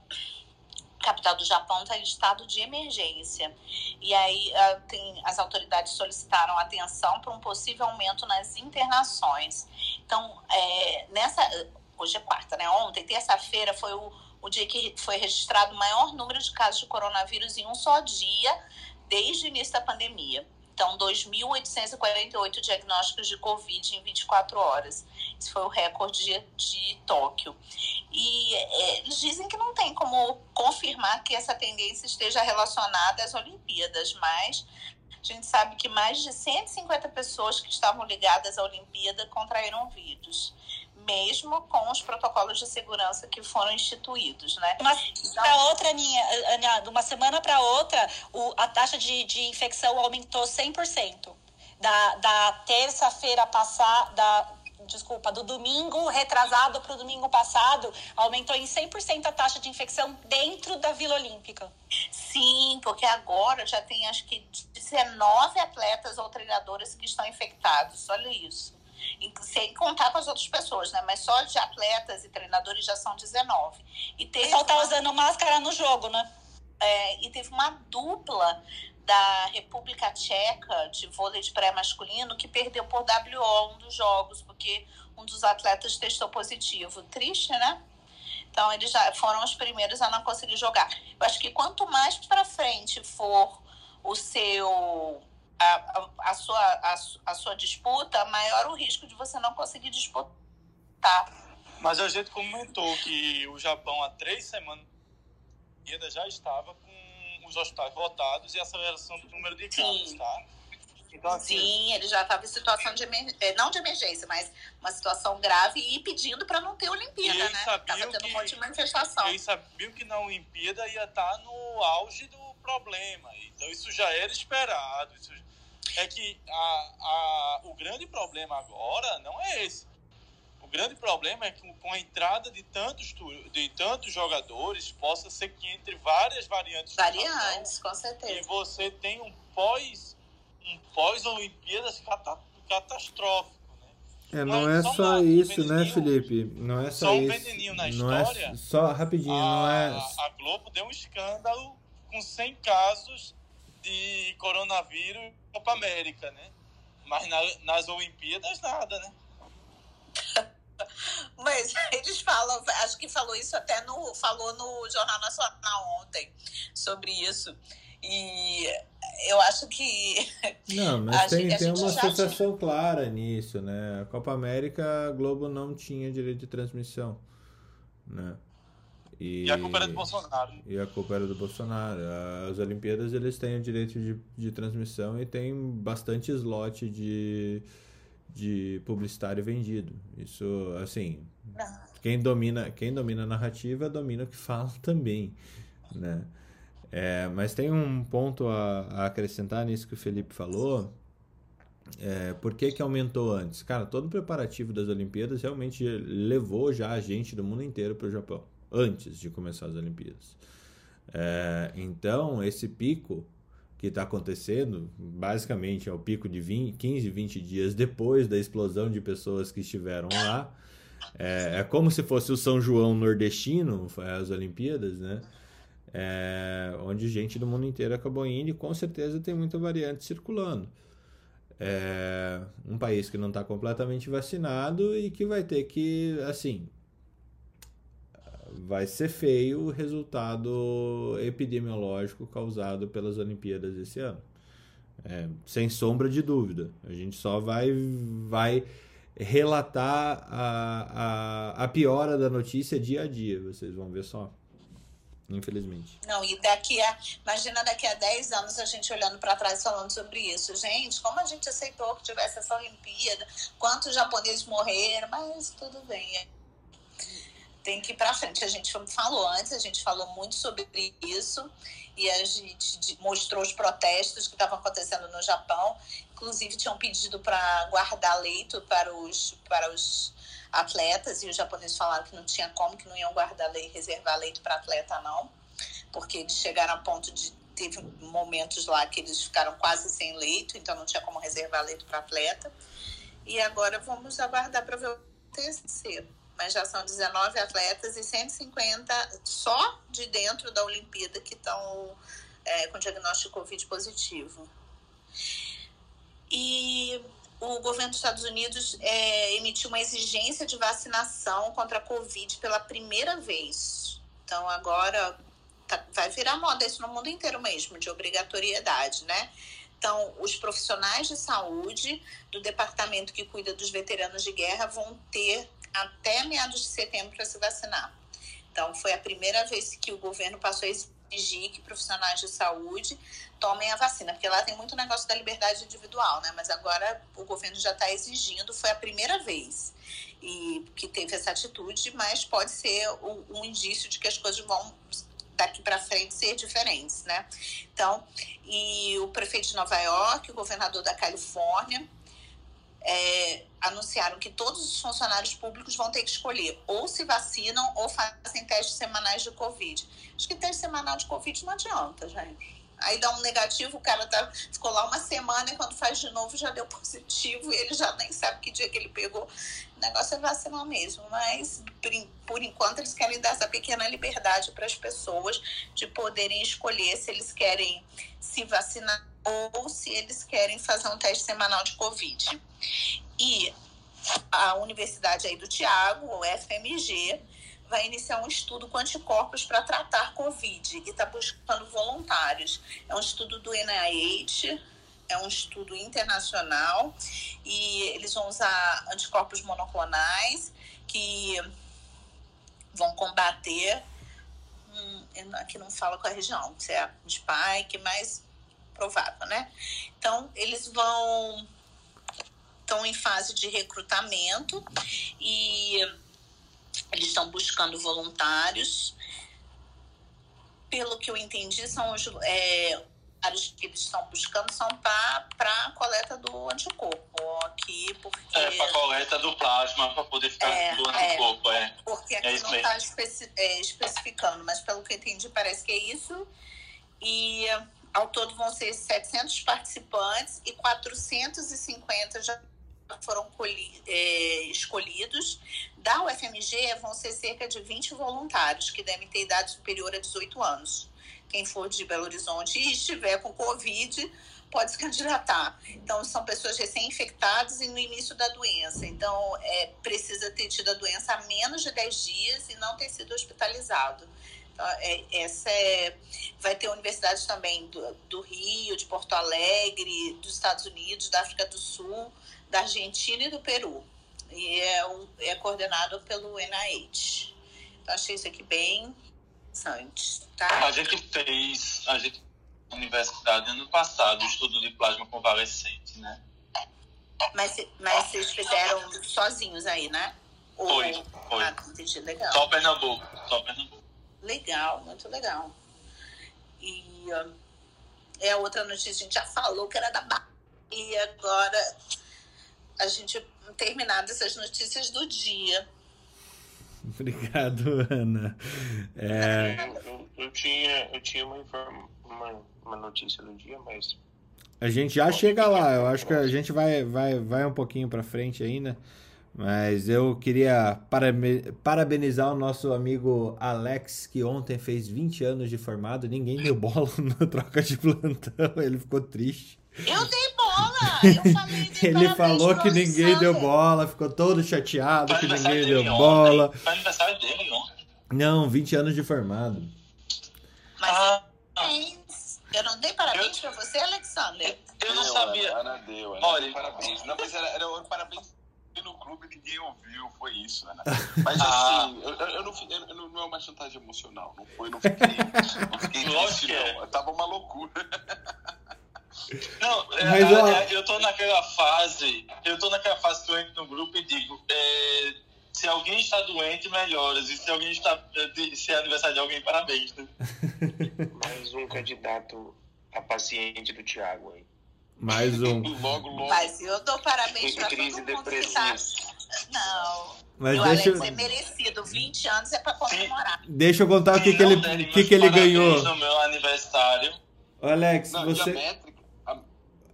capital do Japão está em estado de emergência. E aí tem, as autoridades solicitaram atenção para um possível aumento nas internações. Então, é, nessa. Hoje é quarta, né? Ontem, terça-feira, foi o o dia que foi registrado o maior número de casos de coronavírus em um só dia desde o início da pandemia. Então, 2.848 diagnósticos de Covid em 24 horas. Esse foi o recorde de, de Tóquio. E é, eles dizem que não tem como confirmar que essa tendência esteja relacionada às Olimpíadas, mas a gente sabe que mais de 150 pessoas que estavam ligadas à Olimpíada contraíram vírus mesmo com os protocolos de segurança que foram instituídos, né? Mas então, para outra, Aninha, de uma semana para outra, o, a taxa de, de infecção aumentou 100%. Da, da terça-feira passada, desculpa, do domingo retrasado para o domingo passado, aumentou em 100% a taxa de infecção dentro da Vila Olímpica. Sim, porque agora já tem acho que 19 atletas ou treinadores que estão infectados. Olha isso sem contar com as outras pessoas, né? Mas só de atletas e treinadores já são 19. E teve o pessoal tá uma... usando máscara no jogo, né? É, e teve uma dupla da República Tcheca de vôlei de pré masculino que perdeu por WO um dos jogos, porque um dos atletas testou positivo. Triste, né? Então, eles já foram os primeiros a não conseguir jogar. Eu acho que quanto mais para frente for o seu a, a, sua, a, a, sua disputa, maior o risco de você não conseguir disputar. Mas a gente comentou que o Japão há três semanas já estava com os hospitais lotados e aceleração do número de casos, Sim. tá? Então, assim, Sim, ele já estava em situação de emergência, não de emergência, mas uma situação grave e pedindo para não ter Olimpíada, né? Estava tendo que, um monte de manifestação. Eles sabiam que na Olimpíada ia estar tá no auge do problema. Então isso já era esperado. Isso... É que a, a, o grande problema agora não é esse. O grande problema é que com a entrada de tantos, de tantos jogadores, possa ser que entre várias variantes. Variantes, com certeza. E você tem um pós um pós-Olimpíadas catastrófico. Né? É, não é só, só isso, um né, Felipe? Não é só, só um isso. veneninho na não é história. É só rapidinho, a, não é. A Globo deu um escândalo com 100 casos de coronavírus na Copa América, né? Mas na, nas Olimpíadas nada, né? Mas eles falam, acho que falou isso até no falou no Jornal Nacional ontem sobre isso. E eu acho que. Não, mas tem, tem uma associação tinha... clara nisso, né? A Copa América, a Globo não tinha direito de transmissão, né? E, e a culpa era do Bolsonaro. E a culpa era do Bolsonaro. As Olimpíadas, eles têm o direito de, de transmissão e tem bastante slot de, de publicitário vendido. Isso, assim, quem domina, quem domina a narrativa domina o que fala também, né? É, mas tem um ponto a, a, acrescentar nisso que o Felipe falou. É, por que, que aumentou antes? Cara, todo o preparativo das Olimpíadas realmente levou já a gente do mundo inteiro para o Japão, antes de começar as Olimpíadas. É, então, esse pico que está acontecendo, basicamente é o pico de 20, 15, 20 dias depois da explosão de pessoas que estiveram lá. É, é como se fosse o São João nordestino, as Olimpíadas, né? é, onde gente do mundo inteiro acabou indo e com certeza tem muita variante circulando. É um país que não está completamente vacinado e que vai ter que, assim, vai ser feio o resultado epidemiológico causado pelas Olimpíadas esse ano. É, sem sombra de dúvida. A gente só vai, vai relatar a, a, a piora da notícia dia a dia, vocês vão ver só. Infelizmente. Não, e daqui a. Imagina daqui a 10 anos a gente olhando para trás falando sobre isso. Gente, como a gente aceitou que tivesse essa Olimpíada? Quantos japoneses morreram? Mas tudo bem. Tem que ir para frente. A gente falou antes, a gente falou muito sobre isso e a gente mostrou os protestos que estavam acontecendo no Japão. Inclusive, tinham pedido para guardar leito para os, para os atletas e os japoneses falaram que não tinha como, que não iam guardar lei, reservar leito para atleta não, porque eles chegaram a ponto de teve momentos lá que eles ficaram quase sem leito, então não tinha como reservar leito para atleta. E agora vamos aguardar para ver o terceiro. Mas já são 19 atletas e 150 só de dentro da Olimpíada que estão é, com diagnóstico Covid positivo. E o governo dos Estados Unidos é, emitiu uma exigência de vacinação contra a Covid pela primeira vez. Então, agora tá, vai virar moda isso no mundo inteiro mesmo, de obrigatoriedade, né? Então, os profissionais de saúde do departamento que cuida dos veteranos de guerra vão ter até meados de setembro para se vacinar. Então, foi a primeira vez que o governo passou esse exigir que profissionais de saúde tomem a vacina, porque lá tem muito negócio da liberdade individual, né? Mas agora o governo já está exigindo, foi a primeira vez e que teve essa atitude, mas pode ser um indício de que as coisas vão daqui para frente ser diferentes, né? Então, e o prefeito de Nova York, o governador da Califórnia, é, anunciaram que todos os funcionários públicos vão ter que escolher ou se vacinam ou fazem testes semanais de Covid. Acho que teste semanal de Covid não adianta, gente. Aí dá um negativo, o cara tá, ficou lá uma semana e quando faz de novo já deu positivo e ele já nem sabe que dia que ele pegou. O negócio é vacinar mesmo, mas por enquanto eles querem dar essa pequena liberdade para as pessoas de poderem escolher se eles querem se vacinar ou se eles querem fazer um teste semanal de Covid. E a universidade aí do Tiago, o FMG, vai iniciar um estudo com anticorpos para tratar Covid e está buscando voluntários. É um estudo do NIH, é um estudo internacional e eles vão usar anticorpos monoclonais que vão combater. Hum, aqui não fala com a região, se é spike, mas provável, né? Então, eles vão. Estão em fase de recrutamento e eles estão buscando voluntários. Pelo que eu entendi, são os, é, que eles estão buscando são para a coleta do anticorpo aqui, porque... É, para coleta do plasma, para poder ficar é, do anticorpo, é. é. Porque aqui é não está especi é, especificando, mas pelo que eu entendi parece que é isso. E ao todo vão ser 700 participantes e 450 já foram é, escolhidos. Da UFMG vão ser cerca de 20 voluntários que devem ter idade superior a 18 anos quem for de Belo Horizonte e estiver com Covid pode se candidatar. Então, são pessoas recém-infectadas e no início da doença. Então, é, precisa ter tido a doença há menos de 10 dias e não ter sido hospitalizado. Então, é, essa é, vai ter universidades também do, do, Rio, de Porto Alegre, dos Estados Unidos, da África do Sul, da Argentina e do Peru. E é, é coordenado pelo NIH. Então, achei isso aqui bem interessantes, tá? A gente fez, a gente na universidade ano passado, estudo de plasma convalescente, né? Mas, mas vocês fizeram sozinhos aí, né? Ou... Foi, foi. Ah, entendi, legal. Só Pernambuco, só Pernambuco. Legal, muito legal. E uh, é a outra notícia, a gente já falou que era da Bahia, e agora a gente terminado essas notícias do dia. Obrigado, Ana. É... Eu, eu, tinha, eu tinha uma, uma, uma notícia no dia, mas. A gente já chega lá, eu acho que a gente vai, vai, vai um pouquinho para frente ainda. Mas eu queria parabenizar o nosso amigo Alex, que ontem fez 20 anos de formado. Ninguém deu bola na troca de plantão, ele ficou triste. Eu dei bola! Eu falei de Ele falou que ninguém deu bola, ficou todo chateado que ninguém deu bola. Foi aniversário dele ontem. Não, 20 anos de formado. Mas ah, eu não dei parabéns eu, pra você, Alexander. Eu não deu, sabia. Ana deu, Ana Olha, parabéns. Não, mas era, era um parabéns no clube ninguém ouviu, foi isso, Ana. Mas ah. assim, eu, eu, não, eu, eu, não é uma chantagem emocional, não foi, não fiquei, não fiquei triste, não. É. Tava uma loucura. Não, é, Mas, ó... É, eu tô naquela fase, eu tô naquela fase que eu entro no grupo e digo, é, se alguém está doente, melhoras. E se alguém está. Se é aniversário de alguém, parabéns. Né? Mais um candidato a paciente do Thiago aí. Mais um. logo, logo. Mas eu dou parabéns pra crise todo mundo que tá... Não. Mas o deixa... Alex é merecido. 20 anos é pra comemorar. Deixa eu contar o que, que ele, que que ele ganhou. no meu aniversário. Alex, Não, você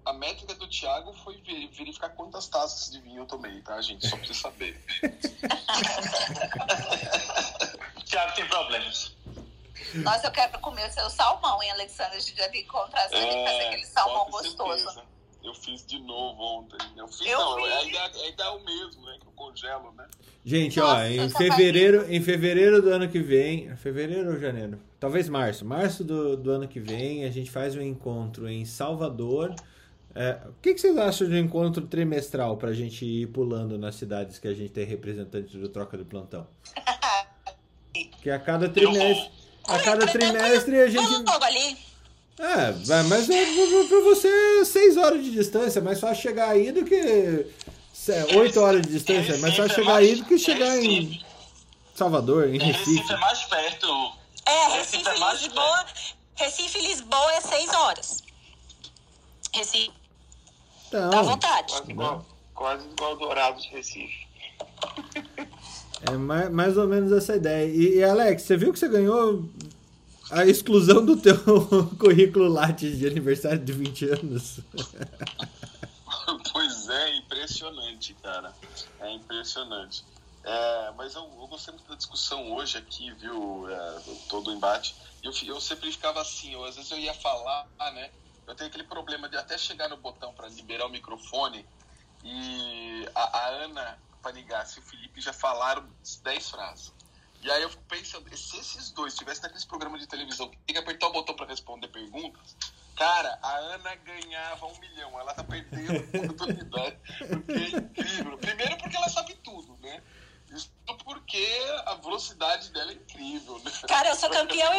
a métrica do Thiago foi verificar quantas taças de vinho eu tomei, tá, gente? Só pra você saber. Thiago tem problemas. Nossa, eu quero comer o seu salmão, hein, Alexandre? A gente já tem que encontrar é, fazer aquele salmão gostoso. Eu fiz de novo ontem. Eu fiz, eu não, ainda, ainda é o mesmo, né? Que eu congelo, né? Gente, Nossa, ó, em fevereiro, em fevereiro do ano que vem, fevereiro ou janeiro? Talvez março. Março do, do ano que vem, a gente faz um encontro em Salvador é, o que, que, vocês acham de um encontro trimestral para a gente ir pulando nas cidades que a gente tem representantes do Troca de Plantão? que a cada trimestre. A cada trimestre a gente. É, mas é, para você é seis horas de distância, é mais fácil chegar aí do que. oito horas de distância, é mais fácil chegar aí do que chegar em Salvador, em Recife. Recife é mais perto. É, Recife, Recife é Lisboa. Recife Lisboa é seis horas. Recife então, Dá vontade. Quase igual, quase igual Dourados Recife. É mais, mais ou menos essa ideia. E, e, Alex, você viu que você ganhou a exclusão do teu currículo Lattes de aniversário de 20 anos? pois é, impressionante, cara. É impressionante. É, mas eu, eu, gostei muito da discussão hoje aqui, viu? É, todo o embate. Eu, eu sempre ficava assim, eu, às vezes eu ia falar, né? Eu tenho aquele problema de até chegar no botão para liberar o microfone, E a, a Ana Panigassi e o Felipe já falaram 10 frases. E aí eu fico pensando, se esses dois estivessem naqueles programas de televisão que tem que apertar o botão para responder perguntas, cara, a Ana ganhava um milhão. Ela tá perdendo oportunidade. Porque é incrível. Primeiro porque ela sabe tudo, né? Isso porque a velocidade dela é incrível, né? Cara, eu sou campeão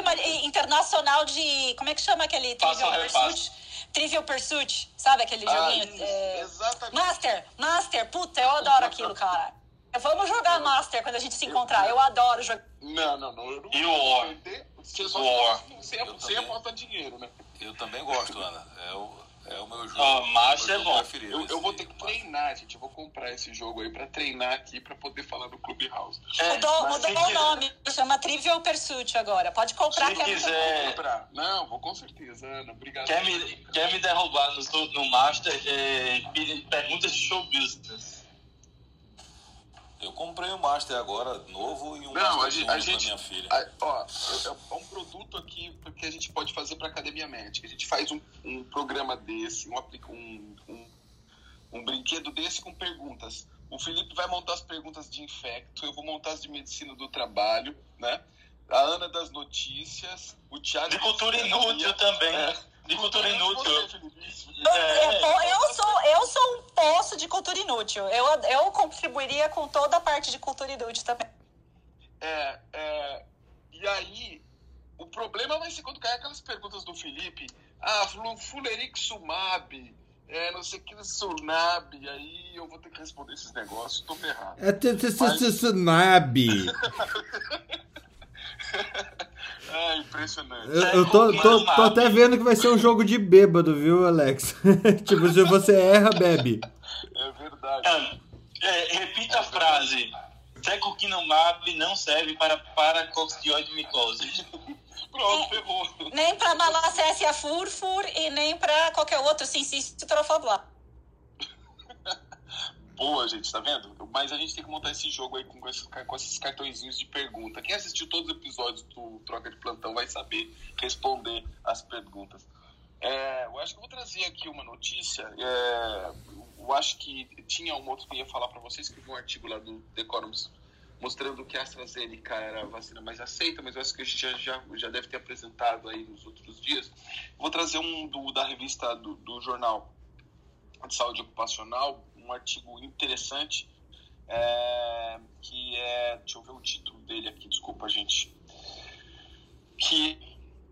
internacional de. Como é que chama aquele Trivial Pursuit? Trivial Pursuit, sabe aquele ah, joguinho? Isso, é... Exatamente. Master, Master, puta, eu adoro aquilo, cara. Vamos jogar Master quando a gente se encontrar. Eu adoro jogar. Não, não, não. Eu não e o War? Você só War. Você aposta dinheiro, né? Eu também gosto, Ana. É o, é o meu jogo. Ah, Master é bom. Eu, eu vou ter que treinar, gente. Eu vou comprar esse jogo aí pra treinar aqui pra poder falar no Clubhouse. É, mudou mudou o nome. Chama Trivial Pursuit agora. Pode comprar se que quiser. É comprar. Não, vou com certeza, Ana. Obrigado. Quer me, quer me derrubar no, no Master? É, perguntas de show business. Eu comprei um Master agora, novo, e um Não, Master a, a gente, minha filha. A, ó, é um produto aqui que a gente pode fazer para Academia Médica. A gente faz um, um programa desse, um, um, um, um brinquedo desse com perguntas. O Felipe vai montar as perguntas de infecto, eu vou montar as de medicina do trabalho, né? A Ana das notícias, o Thiago... De cultura inútil também. É de cultura inútil. É. Eu, sou, eu sou um poço de cultura inútil. Eu, eu contribuiria com toda a parte de cultura inútil também. É, é, e aí, o problema vai ser quando cair aquelas perguntas do Felipe. Ah, Fulerixumab, é, não sei o que, Sunab, aí eu vou ter que responder esses negócios, tô ferrado. É, Sunab. É impressionante. Eu, eu tô, tô, tô, até vendo que vai ser um jogo de bêbado, viu, Alex? tipo, se você erra, bebe. É verdade. É, repita a frase. Secoquinumab não serve para paracoxioide micose. Pronto, ferrou. Nem para malacésia furfur e nem para qualquer outro sincício trofoblar boa, gente, tá vendo? Mas a gente tem que montar esse jogo aí com esses, com esses cartõezinhos de pergunta. Quem assistiu todos os episódios do Troca de Plantão vai saber responder as perguntas. É, eu acho que eu vou trazer aqui uma notícia. É, eu acho que tinha um outro que ia falar para vocês, que um artigo lá do The Economist mostrando que a AstraZeneca era a vacina mais aceita, mas eu acho que a gente já, já, já deve ter apresentado aí nos outros dias. Vou trazer um do, da revista do, do jornal de saúde ocupacional, um artigo interessante, é, que é. Deixa eu ver o título dele aqui, desculpa, gente. Que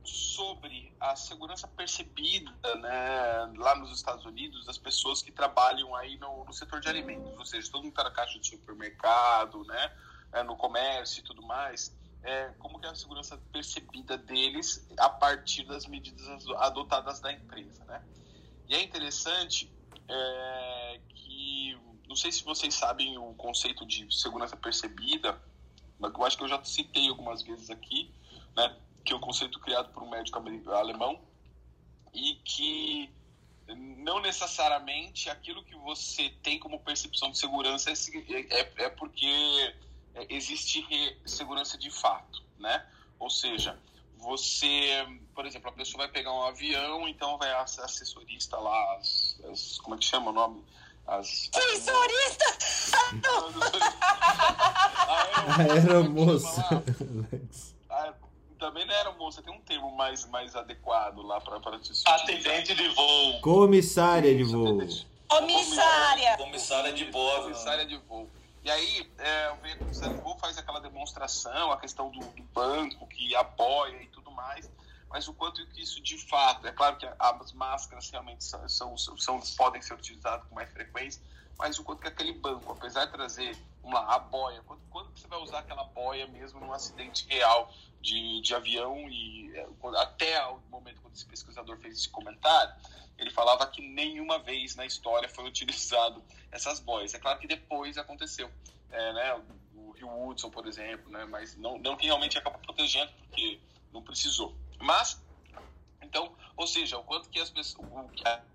sobre a segurança percebida né, lá nos Estados Unidos das pessoas que trabalham aí no, no setor de alimentos, ou seja, todo mundo está na caixa de supermercado, né, é, no comércio e tudo mais, é, como que é a segurança percebida deles a partir das medidas adotadas da empresa, né? E é interessante é, que não sei se vocês sabem o conceito de segurança percebida, mas eu acho que eu já citei algumas vezes aqui, né, que é um conceito criado por um médico alemão e que não necessariamente aquilo que você tem como percepção de segurança é, é, é porque existe segurança de fato, né? Ou seja, você, por exemplo, a pessoa vai pegar um avião, então vai a assessorista lá, as, as, como é que chama o nome? As, Assessorista! A aeromoça. Também não era moça, tem um termo mais, mais adequado lá para te Atendente de voo. Comissária de voo. Comissária. Comissária de voo. Comissária de voo. E aí, é, o Comissário faz aquela demonstração, a questão do, do, banco que apoia e tudo mais, mas o quanto que isso de fato, é claro que as máscaras realmente são, são, são podem ser utilizadas com mais frequência, mas o quanto que aquele banco, apesar de trazer uma a boia, quando, quando você vai usar aquela boia mesmo num acidente real de, de avião e é, até o momento quando esse pesquisador fez esse comentário, ele falava que nenhuma vez na história foi utilizado essas boias. É claro que depois aconteceu, é, né? O Rio Hudson, por exemplo, né? Mas não, não que realmente acabou protegendo, porque não precisou. Mas, então, ou seja, o quanto que as pessoas,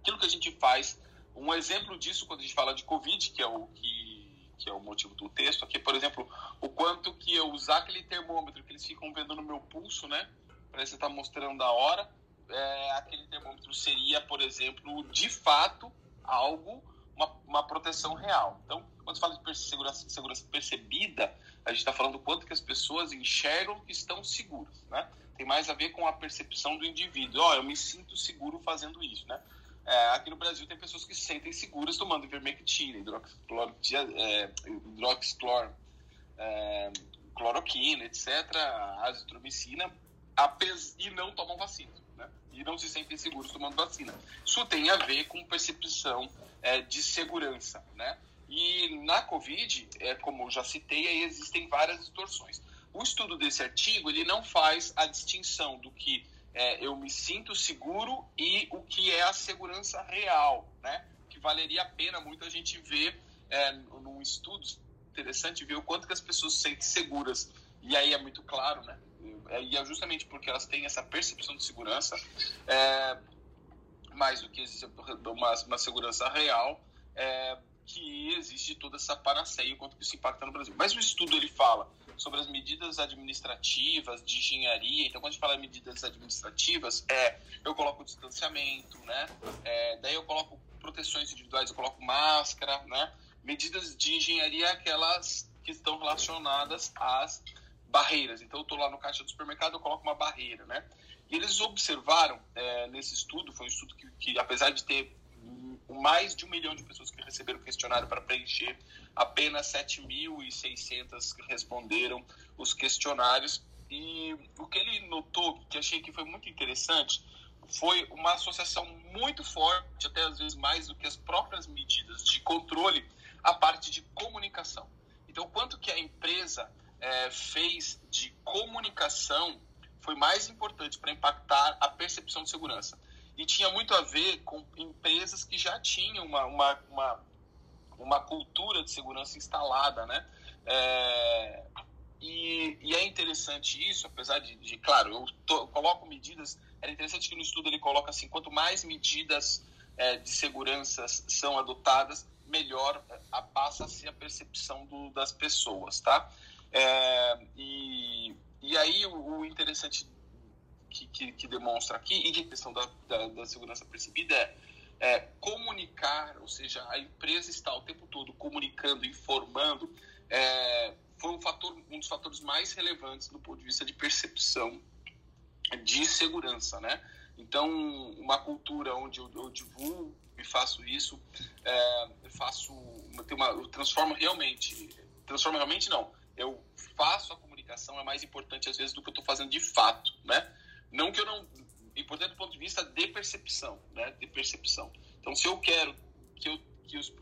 aquilo que a gente faz, um exemplo disso quando a gente fala de Covid, que é o que que é o motivo do texto aqui, por exemplo, o quanto que eu usar aquele termômetro que eles ficam vendo no meu pulso, né? Para você estar tá mostrando a hora, é, aquele termômetro seria, por exemplo, de fato, algo, uma, uma proteção real. Então, quando fala de segurança, segurança percebida, a gente está falando do quanto que as pessoas enxergam que estão seguras, né? Tem mais a ver com a percepção do indivíduo. Ó, oh, eu me sinto seguro fazendo isso, né? É, aqui no Brasil tem pessoas que se sentem seguras tomando ivermectina, hidroxiclor, é, é, cloroquina, etc., azitromicina, e não tomam vacina, né? E não se sentem seguros tomando vacina. Isso tem a ver com percepção é, de segurança, né? E na Covid, é, como já citei, existem várias distorções. O estudo desse artigo, ele não faz a distinção do que é, eu me sinto seguro e o que é a segurança real, né? Que valeria a pena muito a gente ver é, num estudo interessante, ver o quanto que as pessoas se sentem seguras. E aí é muito claro, né? E é justamente porque elas têm essa percepção de segurança, é, mais do que existe uma, uma segurança real, é, que existe toda essa panaceia, quanto que isso impacta no Brasil. Mas o estudo ele fala sobre as medidas administrativas de engenharia. Então, quando a gente fala em medidas administrativas, é eu coloco distanciamento, né? É, daí eu coloco proteções individuais, eu coloco máscara, né? Medidas de engenharia aquelas que estão relacionadas às barreiras. Então, eu estou lá no caixa do supermercado, eu coloco uma barreira, né? E eles observaram é, nesse estudo, foi um estudo que, que apesar de ter mais de um milhão de pessoas que receberam o questionário para preencher, apenas 7.600 responderam os questionários. E o que ele notou, que achei que foi muito interessante, foi uma associação muito forte, até às vezes mais do que as próprias medidas de controle, a parte de comunicação. Então, quanto que a empresa é, fez de comunicação foi mais importante para impactar a percepção de segurança e tinha muito a ver com empresas que já tinham uma, uma, uma, uma cultura de segurança instalada, né? É, e, e, é interessante isso, apesar de, de claro, eu, to, eu, coloco medidas, era interessante que no estudo ele coloca assim, quanto mais medidas é, de segurança são adotadas, melhor a, passa a ser a percepção do, das pessoas, tá? É, e, e aí o, o interessante que, que, que, demonstra aqui, e de questão da, da, da segurança percebida, é, é, comunicar, ou seja, a empresa está o tempo todo comunicando, informando, é, foi um, fator, um dos fatores mais relevantes do ponto de vista de percepção de segurança, né? Então, uma cultura onde eu, eu divulgo e faço isso, é, faço, uma, eu transformo realmente, transformo realmente não, eu faço a comunicação é mais importante às vezes do que eu estou fazendo de fato, né? Não que eu não. Importante do ponto de vista de percepção, né? De percepção. Então, se eu quero que, eu, que os,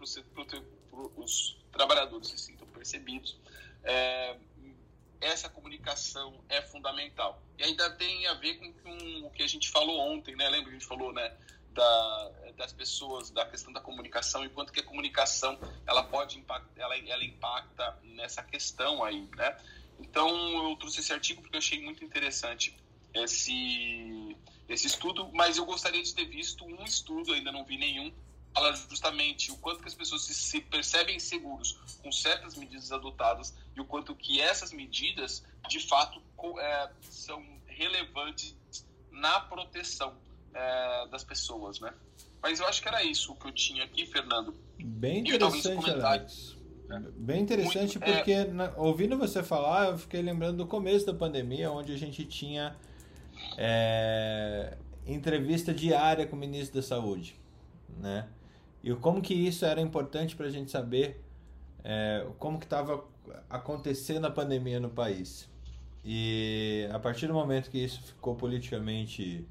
os trabalhadores se sintam percebidos, é, essa comunicação é fundamental. E ainda tem a ver com, com, o que a gente falou ontem, né? Lembra que a gente falou, né? Da, das pessoas, da questão da comunicação e quanto que a comunicação ela pode impactar, ela, ela impacta nessa questão aí, né? Então eu trouxe esse artigo porque eu achei muito interessante esse, esse estudo, mas eu gostaria de ter visto um estudo, ainda não vi nenhum, fala justamente o quanto que as pessoas se, se percebem seguros com certas medidas adotadas e o quanto que essas medidas, de fato, é, são relevantes na proteção é, das pessoas, né? Mas eu acho que era isso que eu tinha aqui, Fernando. Bem interessante, Alex. Bem interessante Muito, porque, é... na, ouvindo você falar, eu fiquei lembrando do começo da pandemia, onde a gente tinha é, entrevista diária com o ministro da Saúde, né? E como que isso era importante para a gente saber é, como que estava acontecendo a pandemia no país. E a partir do momento que isso ficou politicamente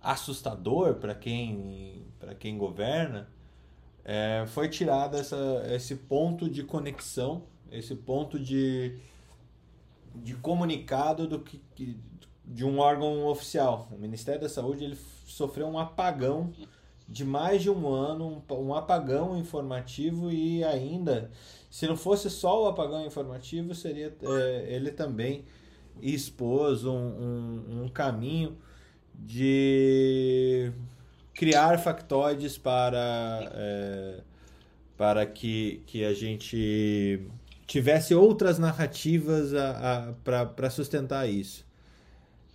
assustador para quem para quem governa, é, foi tirado essa, esse ponto de conexão, esse ponto de, de comunicado do que, de um órgão oficial. O Ministério da Saúde ele sofreu um apagão de mais de um ano, um, apagão informativo e ainda, se não fosse só o apagão informativo, seria é, ele também expôs um, um, um caminho de criar factoides para, é, para que, que a gente tivesse outras narrativas para sustentar isso.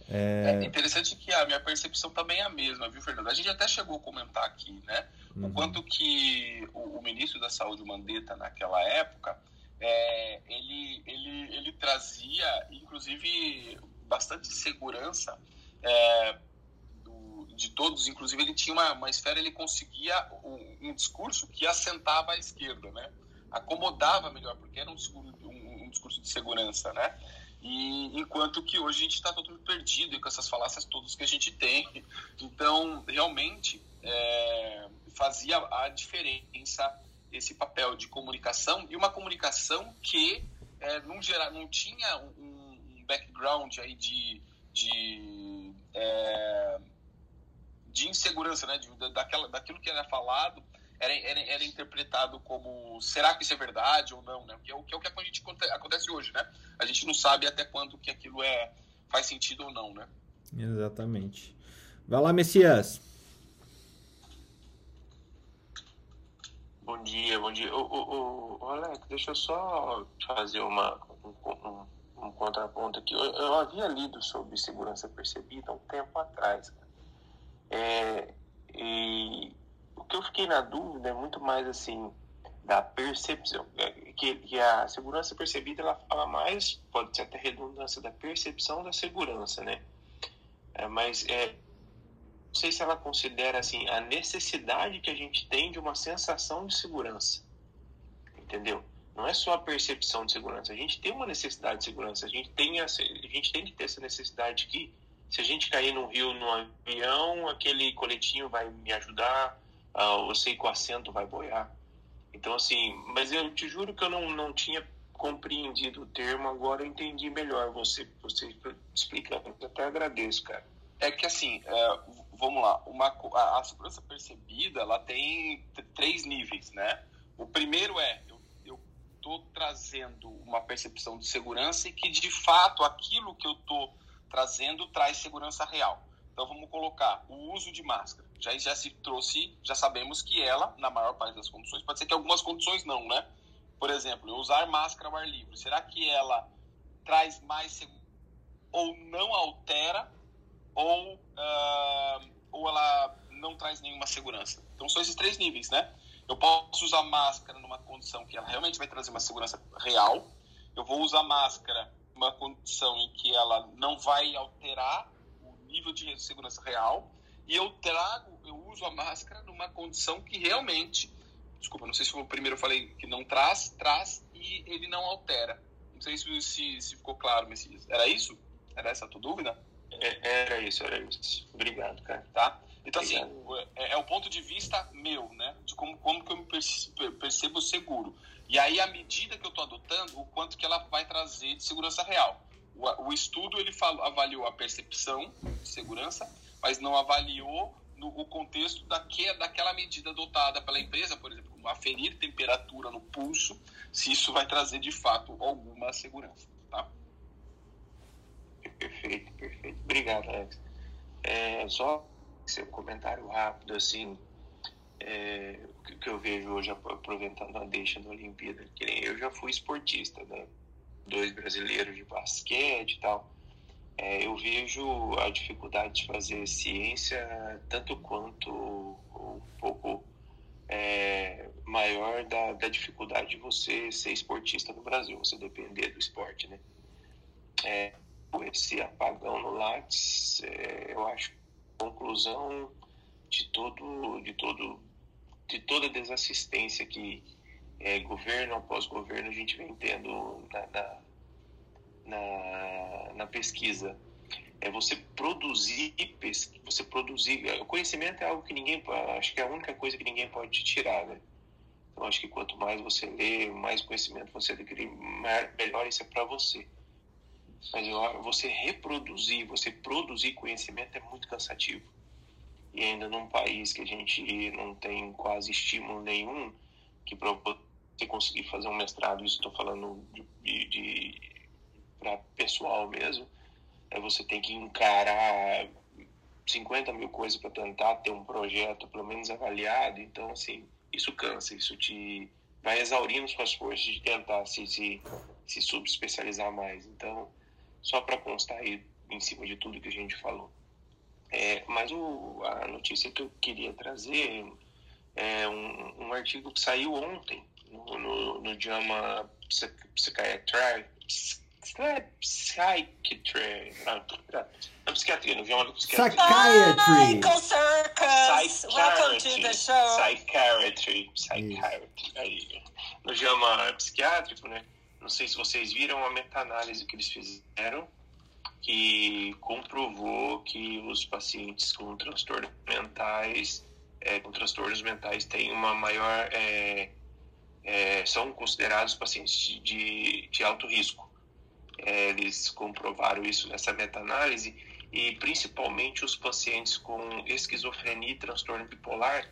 É... é... interessante que a minha percepção também é a mesma, viu, Fernando? A gente até chegou a comentar aqui, né? Uhum. O quanto que o, o, ministro da Saúde, Mandetta, naquela época, é, ele, ele, ele trazia, inclusive, bastante segurança é, do, de todos. Inclusive, ele tinha uma, uma esfera, ele conseguia um, um, discurso que assentava à esquerda, né? Acomodava melhor, porque era um um, um discurso de segurança, né? E enquanto que hoje a gente está todo perdido com essas falácias todas que a gente tem. Então, realmente, é, fazia a diferença esse papel de comunicação e uma comunicação que é, não, gera, não tinha um, um background aí de, de, é, de insegurança, né? De, daquela, daquilo que era falado era, era, era, interpretado como será que isso é verdade ou não, né? Que é o que, é o que a gente acontece hoje, né? A gente não sabe até quando que aquilo é faz sentido ou não, né? Exatamente. Vai lá, Messias. Bom dia, bom dia. Ô, ô, ô, Alex, deixa eu só fazer uma, um, um, um contraponto aqui. Eu, eu, havia lido sobre segurança percebida um tempo atrás. É, e o que eu fiquei na dúvida é muito mais assim da percepção, é, que, que a segurança percebida ela fala mais, pode ser até redundância da percepção da segurança, né? É, mas é, não sei se ela considera assim a necessidade que a gente tem de uma sensação de segurança, entendeu? Não é só a percepção de segurança, a gente tem uma necessidade de segurança, a gente tem a, a gente tem que ter essa necessidade que se a gente cair no rio no avião, aquele coletinho vai me ajudar, uh, eu sei que o assento vai boiar. Então assim, mas eu te juro que eu não, não tinha compreendido o termo, agora eu entendi melhor você, você explicando. Eu até agradeço, cara. É que assim, é, vamos lá, uma, a, a, segurança percebida ela tem três níveis, né? O primeiro é eu estou trazendo uma percepção de segurança e que de fato aquilo que eu estou trazendo traz segurança real. Então vamos colocar o uso de máscara. Já, já se trouxe, já sabemos que ela, na maior parte das condições, pode ser que algumas condições não, né? Por exemplo, eu usar máscara ao ar livre. Será que ela traz mais segurança ou não altera ou, uh, ou ela não traz nenhuma segurança. Então são esses três níveis, né? Eu posso usar máscara numa condição que ela realmente vai trazer uma segurança real. Eu vou usar máscara numa condição em que ela não vai alterar nível de segurança real. E eu trago, eu uso a máscara numa condição que realmente, desculpa, não sei se o primeiro eu falei que não traz, traz e ele não altera. Não sei se, se, se ficou claro, Messias. Era isso? Era essa a tua dúvida? É, era isso, era isso. Obrigado, cara. Tá? Então, assim, Obrigado. assim, é, é, o ponto de vista meu, né? De como, como que eu me percebo seguro. E aí, à medida que eu estou adotando, o quanto que ela vai trazer de segurança real. O, o estudo, ele falou, avaliou a percepção de segurança, mas não avaliou no, o contexto daque, daquela medida adotada pela empresa, por exemplo, aferir temperatura no pulso, se isso vai trazer, de fato, alguma segurança, tá? Perfeito, perfeito. Obrigado, Alex. É, só seu comentário rápido, assim, é, o que eu vejo hoje, aproveitando a deixa da Olimpíada, que eu já fui esportista, né? Dois brasileiros de basquete e tal. É, eu vejo a dificuldade de fazer ciência tanto quanto um pouco é, maior da, da dificuldade de você ser esportista no Brasil, você depender do esporte, né? É, esse apagão no Lattes, é, eu acho conclusão de todo, de todo, de toda desassistência que é, governo após governo a gente vem tendo na, na, na, na pesquisa. É você produzir, você produzir. O conhecimento é algo que ninguém, acho que é a única coisa que ninguém pode tirar, né? Então acho que quanto mais você lê, mais conhecimento você adquirir, melhor isso é para você. Mas você reproduzir, você produzir conhecimento é muito cansativo. E ainda num país que a gente não tem quase estímulo nenhum, que para você conseguir fazer um mestrado, isso estou falando de, de para pessoal mesmo, é você tem que encarar 50 mil coisas para tentar ter um projeto pelo menos avaliado. Então, assim, isso cansa, isso te vai exaurindo suas forças de tentar se, se, se subespecializar mais. Então, só para constar aí em cima de tudo que a gente falou. É, mas o, a notícia que eu queria trazer é um, um artigo que saiu ontem no, no, no JAMA Psychiatry, Psychiatry, na psiquiatria, no JAMA Psychiatry. Psychiatry! Michael Circus! Welcome to the show! Psychiatry, Psychiatry. Aí, no JAMA Psiquiátrico, né? Não sei se vocês viram a meta-análise que eles fizeram que comprovou que os pacientes com transtornos mentais, é, com transtornos mentais têm uma maior, é, é, são considerados pacientes de, de alto risco. É, eles comprovaram isso nessa meta-análise e principalmente os pacientes com esquizofrenia e transtorno bipolar,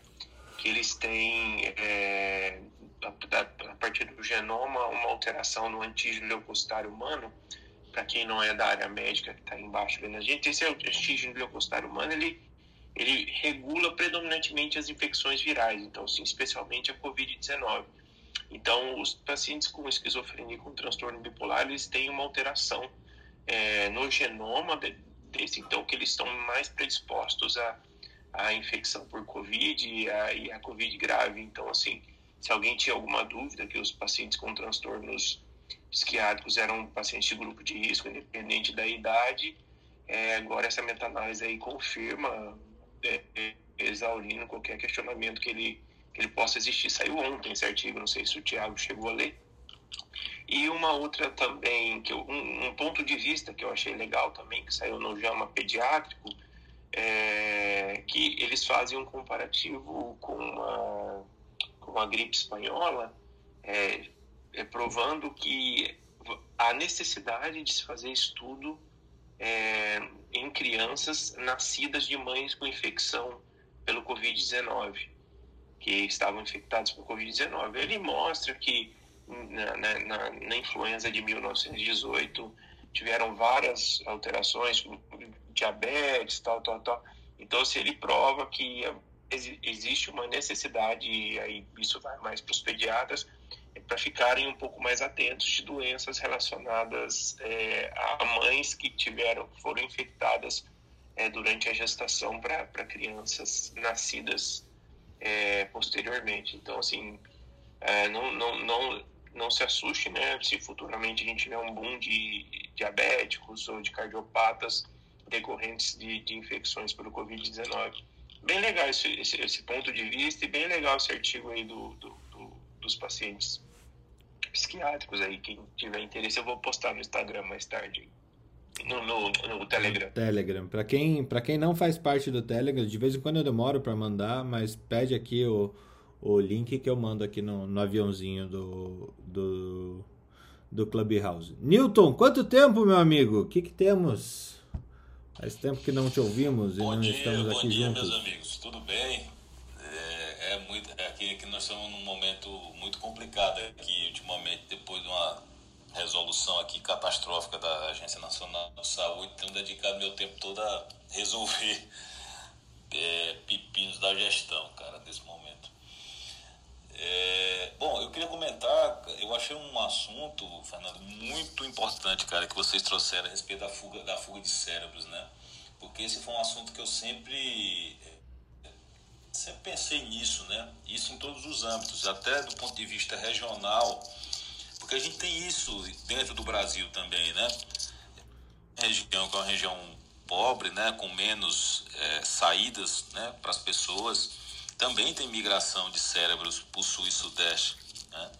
que eles têm é, a, a partir do genoma uma alteração no antígeno leucocitário humano para quem não é da área médica que está embaixo vendo a gente, esse é antígeno leucocitário humano, ele, ele regula predominantemente as infecções virais, então, sim, especialmente a Covid-19. Então, os pacientes com esquizofrenia com transtorno bipolar, eles têm uma alteração é, no genoma desse, então, que eles estão mais predispostos a, a infecção por Covid e a, e Covid grave. Então, assim, se alguém tinha alguma dúvida que os pacientes com transtornos psiquiátricos eram pacientes de grupo de risco, independente da idade. É, agora essa meta-análise aí confirma, é, é, exaurindo qualquer questionamento que ele, que ele possa existir. Saiu ontem esse artigo, não sei se o Tiago chegou a ler. E uma outra também, que eu, um, um, ponto de vista que eu achei legal também, que saiu no JAMA Pediátrico, é que eles fazem um comparativo com uma, com a gripe espanhola, é, é, provando que a necessidade de se fazer estudo é, em crianças nascidas de mães com infecção pelo Covid-19, que estavam infectadas por Covid-19. Ele mostra que na, na, na, influenza de 1918 tiveram várias alterações, diabetes, tal, tal, tal. Então, se ele prova que existe uma necessidade, e aí isso vai mais para os pediatras, para ficarem um pouco mais atentos de doenças relacionadas é, a mães que tiveram foram infectadas é, durante a gestação para crianças nascidas é, posteriormente. Então, assim, é, não, não, não, não se assuste, né? Se futuramente a gente tiver um boom de diabéticos ou de cardiopatas decorrentes de, de infecções pelo Covid-19. Bem legal esse, esse, esse, ponto de vista e bem legal esse artigo aí do, do, do dos pacientes psiquiátricos aí. Quem tiver interesse, eu vou postar no Instagram mais tarde. No, no, no Telegram. Telegram. Para quem, quem não faz parte do Telegram, de vez em quando eu demoro para mandar, mas pede aqui o, o link que eu mando aqui no, no aviãozinho do, do, do Clubhouse. Newton, quanto tempo, meu amigo? O que, que temos? Faz tempo que não te ouvimos bom e não dia, estamos aqui bom dia, juntos. meus amigos. Tudo bem? É, é muito, é aqui que nós estamos num momento muito complicado aqui ultimamente, depois de uma resolução aqui catastrófica da Agência Nacional de Saúde, tenho dedicado meu tempo todo a resolver é, pepinos da gestão, cara, desse momento. É, bom, eu queria comentar, eu achei um assunto, Fernando, muito importante, cara, que vocês trouxeram a respeito da fuga, da fuga de cérebros, né? Porque esse foi um assunto que eu sempre sempre pensei nisso, né? Isso em todos os âmbitos, até do ponto de vista regional, porque a gente tem isso dentro do Brasil também, né? Região que é uma região pobre, né? Com menos é, saídas, né? Para as pessoas, também tem migração de cérebros para o sul e sudeste, né?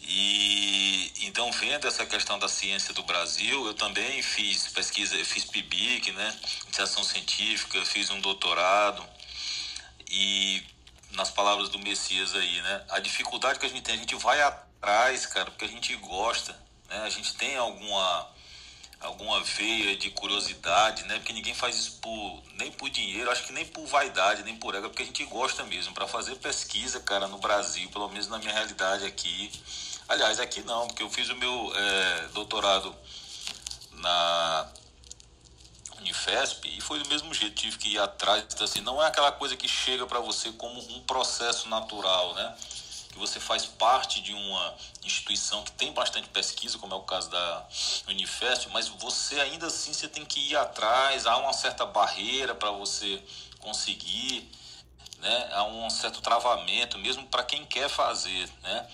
E então vendo essa questão da ciência do Brasil, eu também fiz pesquisa, fiz PIBIC, né? Iniciação científica, fiz um doutorado e nas palavras do Messias aí, né? A dificuldade que a gente tem, a gente vai atrás, cara, porque a gente gosta, né? A gente tem alguma alguma veia de curiosidade, né? Porque ninguém faz isso por nem por dinheiro, acho que nem por vaidade, nem por ego, porque a gente gosta mesmo para fazer pesquisa, cara, no Brasil, pelo menos na minha realidade aqui. Aliás, aqui não, porque eu fiz o meu é, doutorado na Unifesp e foi do mesmo jeito, tive que ir atrás, então, assim, não é aquela coisa que chega para você como um processo natural, né? Que você faz parte de uma instituição que tem bastante pesquisa, como é o caso da Unifest, mas você ainda assim você tem que ir atrás, há uma certa barreira para você conseguir, né? há um certo travamento, mesmo para quem quer fazer. Né?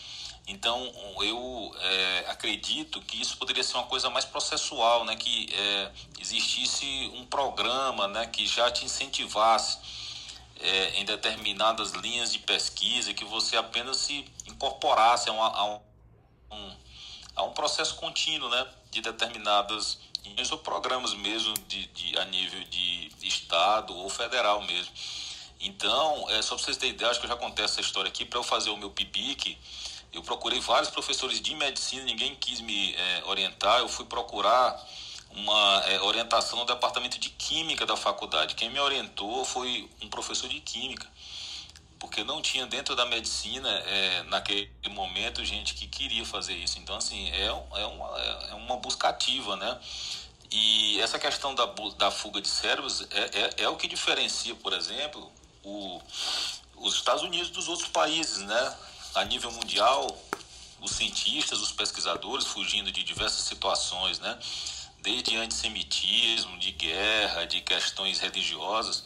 Então, eu é, acredito que isso poderia ser uma coisa mais processual, né? que é, existisse um programa né? que já te incentivasse é, em determinadas linhas de pesquisa, que você apenas se incorporasse a, uma, a, um, a um processo contínuo né? de determinadas linhas ou programas mesmo de, de, a nível de estado ou federal mesmo. Então, é, só para vocês terem ideia, acho que eu já contei essa história aqui, para eu fazer o meu PIBIC, eu procurei vários professores de medicina, ninguém quis me é, orientar, eu fui procurar uma é, orientação no departamento de química da faculdade. Quem me orientou foi um professor de química, porque não tinha dentro da medicina, é, naquele momento, gente que queria fazer isso. Então, assim, é, é, uma, é uma busca ativa, né? E essa questão da, da fuga de cérebros é, é, é o que diferencia, por exemplo, o, os Estados Unidos dos outros países, né? A nível mundial, os cientistas, os pesquisadores, fugindo de diversas situações, né? Desde antissemitismo, de guerra, de questões religiosas,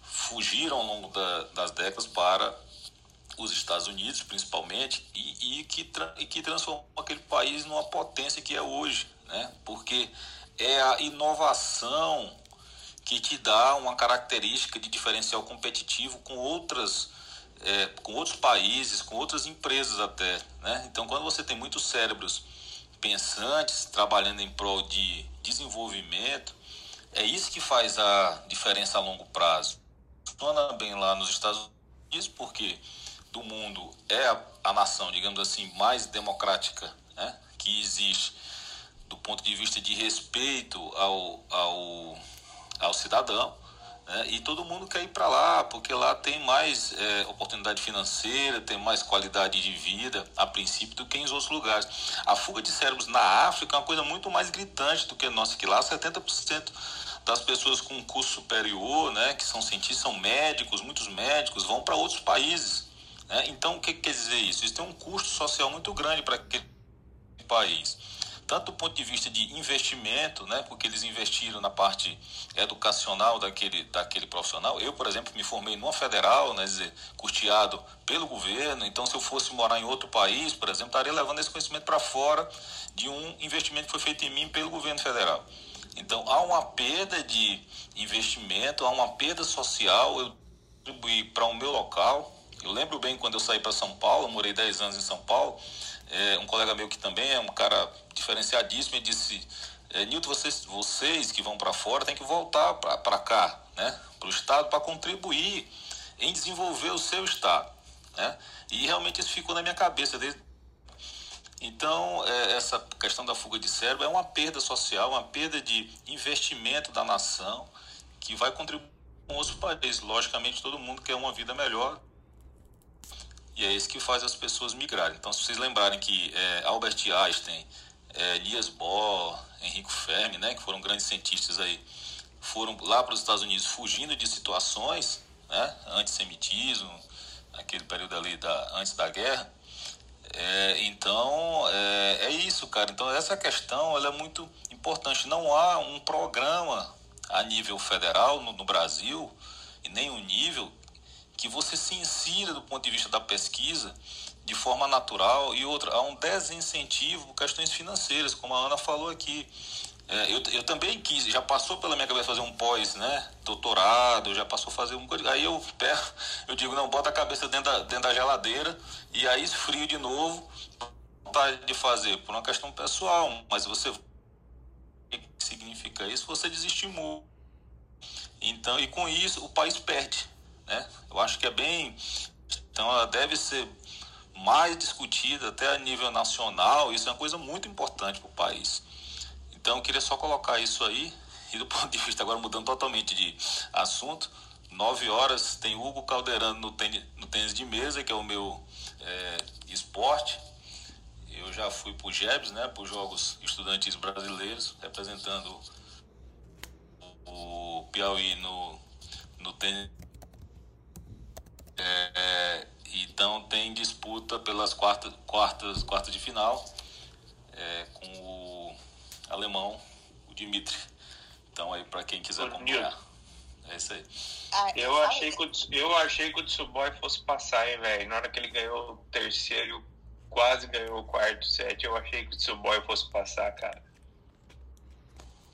fugiram ao longo da, das décadas para os Estados Unidos, principalmente, e, e, que, e que transformou aquele país numa potência que é hoje, né? porque é a inovação que te dá uma característica de diferencial competitivo com outras é, com outros países, com outras empresas até, né? Então, quando você tem muitos cérebros pensantes, trabalhando em prol de desenvolvimento, é isso que faz a diferença a longo prazo. Funciona bem lá nos Estados Unidos, porque do mundo é a, a nação, digamos assim, mais democrática né, que existe do ponto de vista de respeito ao, ao, ao cidadão. Né? E todo mundo quer ir para lá, porque lá tem mais é, oportunidade financeira, tem mais qualidade de vida, a princípio, do que em outros lugares. A fuga de cérebros na África é uma coisa muito mais gritante do que nossa, que lá 70% das pessoas com curso superior, né, que são cientistas, são médicos, muitos médicos, vão para outros países. Né? Então, o que, que quer dizer isso? Isso tem um custo social muito grande para aquele país tanto do ponto de vista de investimento, né, porque eles investiram na parte educacional daquele, daquele profissional. Eu, por exemplo, me formei numa federal, né, dizer, custeado pelo governo, então se eu fosse morar em outro país, por exemplo, estaria levando esse conhecimento para fora de um investimento que foi feito em mim pelo governo federal. Então há uma perda de investimento, há uma perda social, eu contribuí para o meu local. Eu lembro bem quando eu saí para São Paulo, morei 10 anos em São Paulo, é, um colega meu que também é um cara diferenciadíssimo, ele disse: é, Nilton, vocês, vocês que vão para fora têm que voltar para cá, né, para o Estado, para contribuir em desenvolver o seu Estado. Né? E realmente isso ficou na minha cabeça desde. Então, é, essa questão da fuga de cérebro é uma perda social, uma perda de investimento da nação que vai contribuir com os países. Logicamente, todo mundo quer uma vida melhor, e é isso que faz as pessoas migrarem. Então, se vocês lembrarem que é, Albert Einstein, é, Niels Bohr, Enrico Fermi, né, que foram grandes cientistas aí, foram lá para os Estados Unidos fugindo de situações, né, antissemitismo, aquele período ali da, antes da guerra. É, então, é, é, isso, cara. Então, essa questão ela é muito importante. Não há um programa a nível federal no, no Brasil, e nem um nível que você se insira do ponto de vista da pesquisa de forma natural e outra, há um desincentivo por questões financeiras, como a Ana falou aqui. É, eu, eu também quis, já passou pela minha cabeça fazer um pós, né? Doutorado, já passou fazer um. Aí eu pego, eu digo, não, bota a cabeça dentro da, dentro da geladeira e aí esfrio de novo, vontade de fazer, por uma questão pessoal, mas você. O que significa isso? Você desestimula. Então, e com isso, o país perde. Né? Eu acho que é bem. Então, ela deve ser mais discutida até a nível nacional. Isso é uma coisa muito importante para o país. Então, eu queria só colocar isso aí. E do ponto de vista, agora mudando totalmente de assunto, nove horas tem Hugo Calderano no tênis, no tênis de mesa, que é o meu é, esporte. Eu já fui para o GEBS, né, para os Jogos Estudantis Brasileiros, representando o Piauí no, no tênis é, Então tem disputa pelas quartas, quartas, quartas de final é, com o alemão, o Dimitri. Então aí para quem quiser acompanhar. É isso aí. Ah, eu, achei que o, eu achei que o Tsuboy fosse passar, hein, velho. Na hora que ele ganhou o terceiro, quase ganhou o quarto set, eu achei que o Tsuboy fosse passar, cara.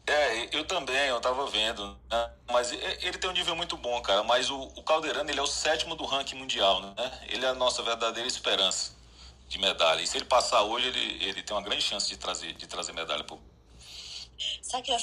É, eu também, eu tava vendo, né? Mas ele tem um nível muito bom, cara. Mas o, o Calderano, ele é o sétimo do ranking mundial, né? Ele é a nossa verdadeira esperança de medalha. E se ele passar hoje, ele, ele tem uma grande chance de trazer, de trazer medalha pro. Sabe que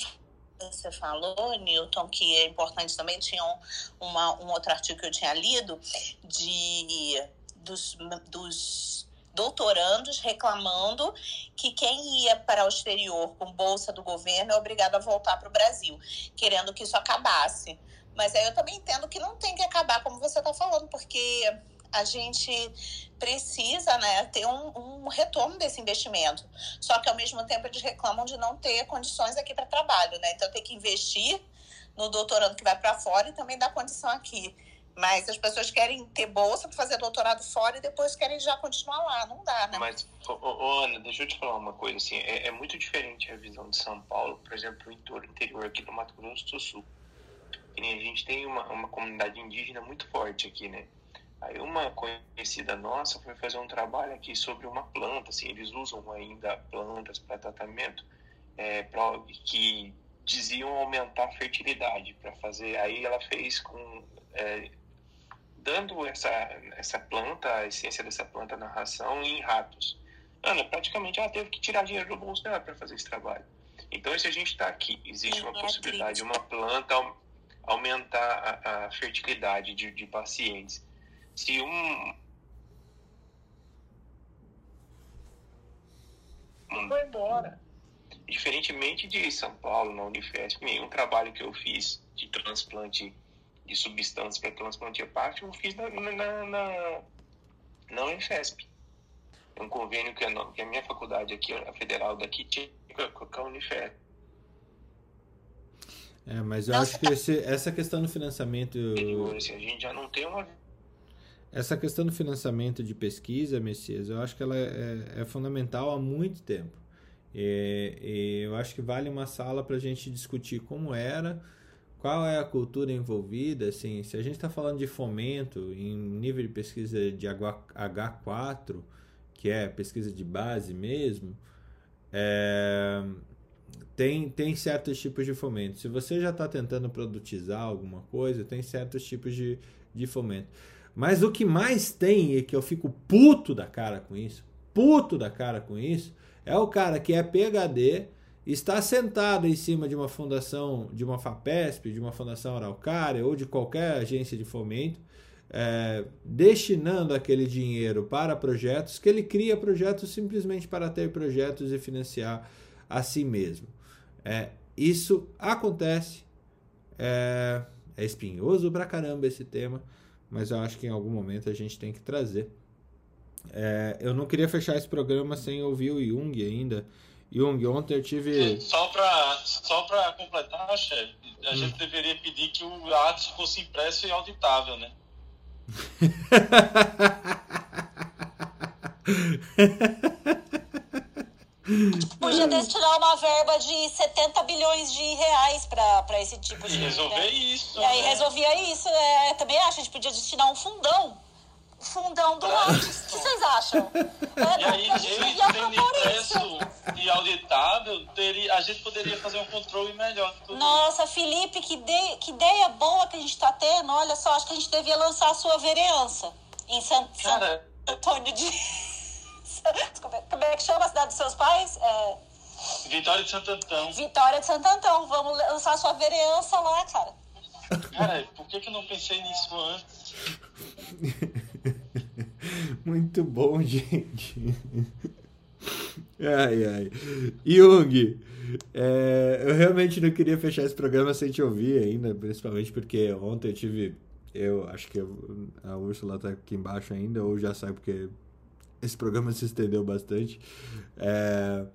você falou, Newton, que é importante também, tinha um, uma, um outro artigo que eu tinha lido de dos, dos doutorandos reclamando que quem ia para o exterior com bolsa do governo é obrigado a voltar para o Brasil, querendo que isso acabasse. Mas aí eu também entendo que não tem que acabar, como você está falando, porque a gente precisa né, ter um, um, retorno desse investimento. Só que, ao mesmo tempo, eles reclamam de não ter condições aqui para trabalho. Né? Então, tem que investir no doutorando que vai para fora e também dar condição aqui. Mas as pessoas querem ter bolsa para fazer doutorado fora e depois querem já continuar lá. Não dá, né? Mas, ô, Ana, deixa eu te falar uma coisa. Assim, é, é, muito diferente a visão de São Paulo, por exemplo, o interior aqui do Mato Grosso do Sul. E a gente tem uma, uma comunidade indígena muito forte aqui, né? Aí uma conhecida nossa foi fazer um trabalho aqui sobre uma planta, assim, eles usam ainda plantas para tratamento é, pra, que diziam aumentar a fertilidade para fazer. Aí ela fez com é, dando essa, essa planta, a essência dessa planta na ração em ratos. Ana, praticamente ela teve que tirar dinheiro do bolso dela para fazer esse trabalho. Então, se a gente está aqui, existe uma é possibilidade de uma planta aumentar a, a fertilidade de, de pacientes. Se um. Foi embora. Diferentemente de São Paulo, na Unifesp, nenhum trabalho que eu fiz de transplante de substâncias para transplante hepático, eu fiz na, na, na, na Unifesp. É um convênio que a, que a minha faculdade aqui, a federal daqui, tinha com a Unifesp. É, mas eu Nossa, acho que esse, essa questão do financiamento. Assim, a gente já não tem uma. Essa questão do financiamento de pesquisa, Messias, eu acho que ela é, é fundamental há muito tempo. E, e eu acho que vale uma sala para a gente discutir como era qual é a cultura envolvida, assim, se a gente está falando de fomento em nível de pesquisa de H4, que é pesquisa de base mesmo, é, tem, tem certos tipos de fomento. Se você já está tentando produtizar alguma coisa, tem certos tipos de, de fomento. Mas o que mais tem, e que eu fico puto da cara com isso, puto da cara com isso, é o cara que é PHD, está sentado em cima de uma fundação, de uma FAPESP, de uma fundação Araucária ou de qualquer agência de fomento, é, destinando aquele dinheiro para projetos, que ele cria projetos simplesmente para ter projetos e financiar a si mesmo. É, isso acontece, é, é espinhoso pra caramba esse tema, mas eu acho que em algum momento a gente tem que trazer. É, eu não queria fechar esse programa sem ouvir o Jung ainda. Jung, ontem eu tive. Só para só pra completar, chefe, a hum. gente deveria pedir que o ato fosse impresso e auditável, né? Podia destinar uma verba de 70 bilhões de reais para esse tipo de. E resolver né? isso. E aí né? resolvia isso. É, também acho, a gente podia destinar um fundão fundão do lado. O que vocês acham? É, e aí, ele tendo impresso e auditável, teria, a gente poderia fazer um controle melhor. Nossa. Felipe, que, de, que ideia boa que a gente está tendo. Olha só, acho que a gente devia lançar a sua vereança em San, Cara, San Antônio de. Como é que chama a cidade dos seus pais? É... Vitória de Santo Antão. Vitória de Santo Antão. Vamos lançar a sua vereança lá, cara. Cara, por que, que eu não pensei nisso antes? Muito bom, gente. Ai, ai. Jung, é, eu realmente não queria fechar esse programa sem te ouvir ainda, principalmente porque ontem eu tive. Eu acho que a Úrsula tá aqui embaixo ainda, ou já sai porque esse programa se estendeu bastante. É,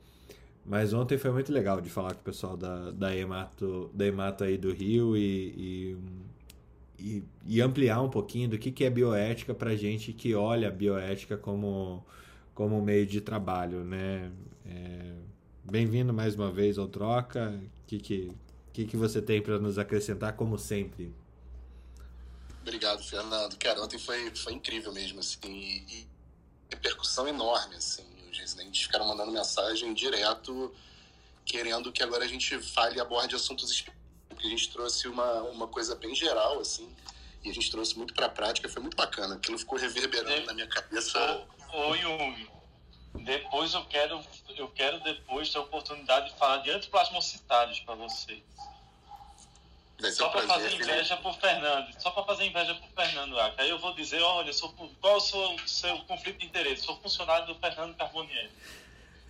mas ontem foi muito legal de falar com o pessoal da, da, Emato, da Emato aí do Rio e, e e, e, ampliar um pouquinho do que, que é bioética para gente que olha a bioética como, como meio de trabalho, né? É, Bem-vindo mais uma vez ao Troca. O que, que, que, que você tem para nos acrescentar, como sempre? Obrigado, Fernando. Cara, ontem foi, foi incrível mesmo, assim, e, e repercussão enorme, assim. Os residentes ficaram mandando mensagem direto, querendo que agora a gente fale e aborde assuntos específicos, porque a gente trouxe uma, uma coisa bem geral, assim, e a gente trouxe muito para a prática, foi muito bacana. Aquilo ficou reverberando é. na minha cabeça. Ô, Jung, depois eu quero, eu quero depois ter a oportunidade de falar de antiplasmocitários para vocês. Só para fazer inveja pro Fernando. Só para fazer inveja pro Fernando Aca. Aí eu vou dizer, olha, sou, qual é o seu, seu conflito de interesse? Sou funcionário do Fernando Carbonieri.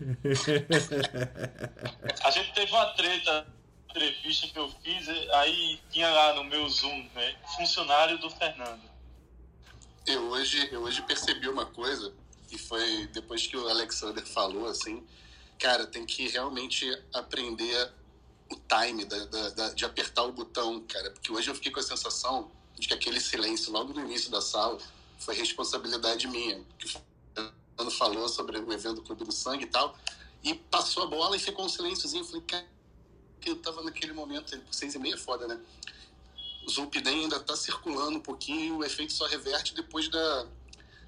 a gente teve uma treta, entrevista que eu fiz, aí tinha lá no meu Zoom, né? Funcionário do Fernando. Eu hoje, eu hoje percebi uma coisa e foi depois que o Alexander falou, assim, cara, tem que realmente aprender o time da, da, da, de apertar o botão, cara, porque hoje eu fiquei com a sensação de que aquele silêncio logo no início da sala foi responsabilidade minha, que o Fernando falou sobre o evento do Clube do Sangue e tal, e passou a bola e ficou um silênciozinho, eu falei, cara, que eu tava naquele momento, por seis e meia é foda, né? O Zulpidem ainda tá circulando um pouquinho, o efeito só reverte depois da,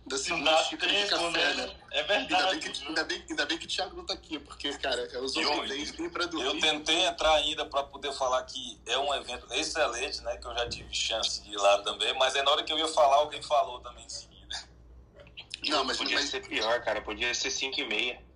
da segunda xícara de café, né? né? É verdade. Ainda bem, que, ainda, bem, ainda bem que o Thiago não tá aqui, porque, cara, é os homens vêm pra dormir. Eu tentei entrar ainda para poder falar que é um evento excelente, né? Que eu já tive chance de ir lá também, mas aí na hora que eu ia falar, alguém falou também em seguida. Não, mas podia mas... ser pior, cara. Podia ser 5 e meia.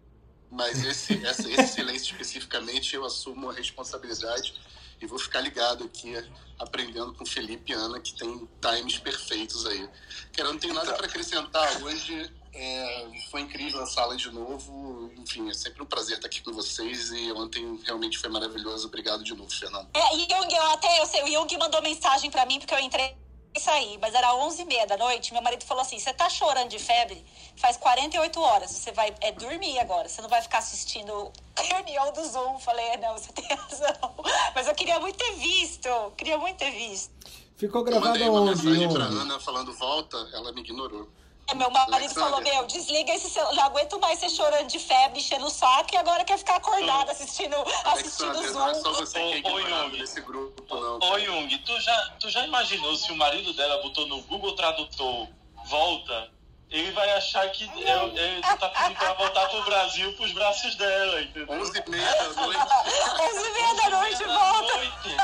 Mas esse, essa, esse silêncio especificamente eu assumo a responsabilidade e vou ficar ligado aqui aprendendo com Felipe e Ana, que tem times perfeitos aí. Cara, eu não tenho nada para acrescentar. Hoje é, foi incrível a sala de novo. Enfim, é sempre um prazer estar aqui com vocês e ontem realmente foi maravilhoso. Obrigado de novo, Fernando. É, Jung, eu até eu sei, o Jung mandou mensagem para mim porque eu entrei sair, mas era 11 e meia da noite. Meu marido falou assim: Você tá chorando de febre? Faz 48 horas. Você vai é, dormir agora. Você não vai ficar assistindo reunião do Zoom. Falei: é, Não, você tem razão. Mas eu queria muito ter visto. Queria muito ter visto. Ficou gravado eu mandei uma mensagem pra Ana falando volta, ela me ignorou. É, meu marido falou, meu, desliga esse celular, não aguento mais você chorando de febre, enchendo o saco, e agora quer ficar acordado assistindo, assistindo Alexander, Zoom. Não é só você que é nesse grupo, não. Ô, Jung, tu já, tu já imaginou se o marido dela botou no Google Tradutor volta? Ele vai achar que eu, eu, tu tá pedindo pra voltar pro Brasil, pros braços dela, entendeu? 11 e meia da noite. 11 e meia da noite, volta. Noite.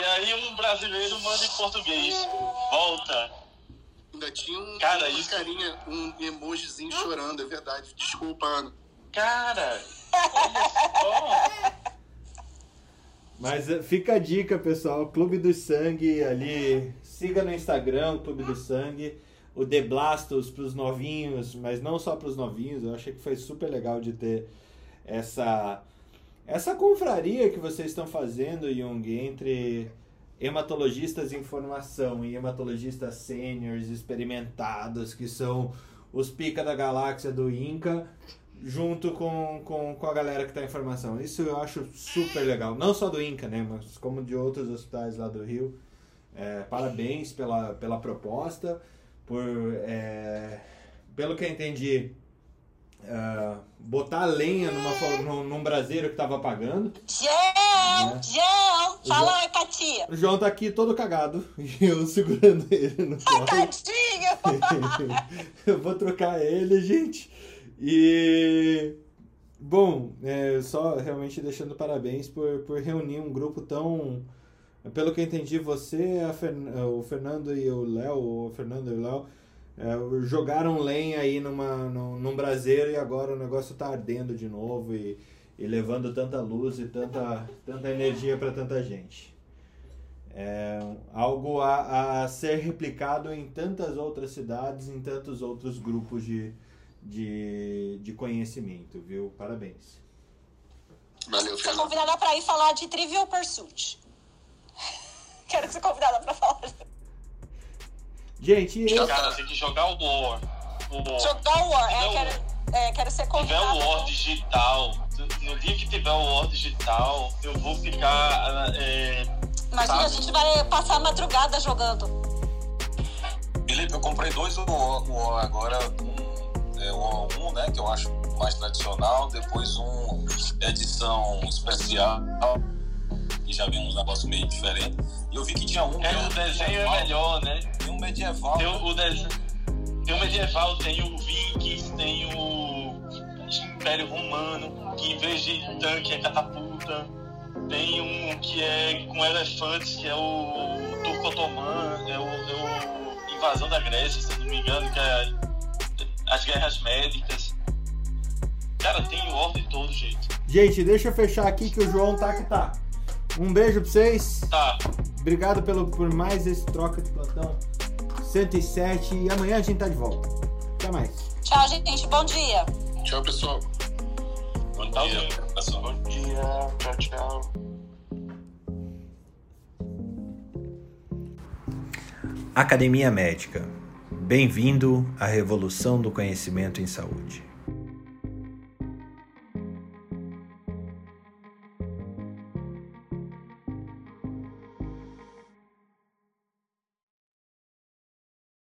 E aí um brasileiro manda em português, volta. Ainda tinha um, Cara, uma isso... carinha, um emojizinho chorando, é verdade. Desculpa, Ana. Cara, olha só. Mas eh, fica a dica, pessoal. Clube do Sangue ali. Siga no Instagram, Clube do Sangue. O The Blastos para os novinhos, mas não só para os novinhos. Eu achei que foi super legal de ter essa essa confraria que vocês estão fazendo, Jung, entre hematologistas em formação e hematologistas sêniores experimentados, que são os pica da galáxia do INCA, junto com, com, com a galera que está em formação. Isso eu acho super legal. Não só do INCA, né, mas como de outros hospitais lá do Rio. É, parabéns pela, pela proposta, por, é, pelo que eu entendi, Uh, botar lenha numa, num, num braseiro que tava apagando. João! Né? João! Fala, João, Katia! O João tá aqui todo cagado e eu segurando ele no colo. Tadinho! eu vou trocar ele, gente. E. Bom, é, só realmente deixando parabéns por, por reunir um grupo tão. Pelo que eu entendi, você, o Fernando e o Léo, o Fernando e o Léo é, jogaram lenha aí numa, num, num braseiro e agora o negócio está ardendo de novo e, e levando tanta luz e tanta, tanta energia para tanta gente. É algo a, a ser replicado em tantas outras cidades, em tantos outros grupos de, de, de conhecimento, viu? Parabéns. Valeu, Você é convidada para ir falar de Trivial Pursuit. Quero ser convidada para falar. Gente, eu... Cara, tem que jogar o War. O War. Jogar o War, é, quero, é, quero ser convidado. Se tiver o War digital, no dia que tiver o War digital, eu vou ficar. É, Imagina, sabe? a gente vai passar a madrugada jogando. Felipe, eu comprei dois War, War agora, um é, War 1, né, que eu acho mais tradicional, depois um edição especial, que já vi uns negócios meio diferentes. E eu vi que tinha um. que É, o desenho é melhor, né? Tem um medieval. Tem o, o desenho. Tem o medieval, tem o Vikings, tem o Império Romano, que em vez de tanque é catapulta. Tem um que é com elefantes, que é o Turco Otomã, é o, é o Invasão da Grécia, se não me engano, que é as Guerras Médicas. Cara, tem o War de todo jeito. Gente, deixa eu fechar aqui que o João tá que tá. Um beijo pra vocês. Tá, Obrigado pelo, por mais esse troca de plantão 107 e amanhã a gente tá de volta. Até mais. Tchau, gente. Bom dia. Tchau, pessoal. Bom Tá dia, pessoal. Bom dia, tchau, tchau. Academia Médica. Bem-vindo à revolução do conhecimento em saúde.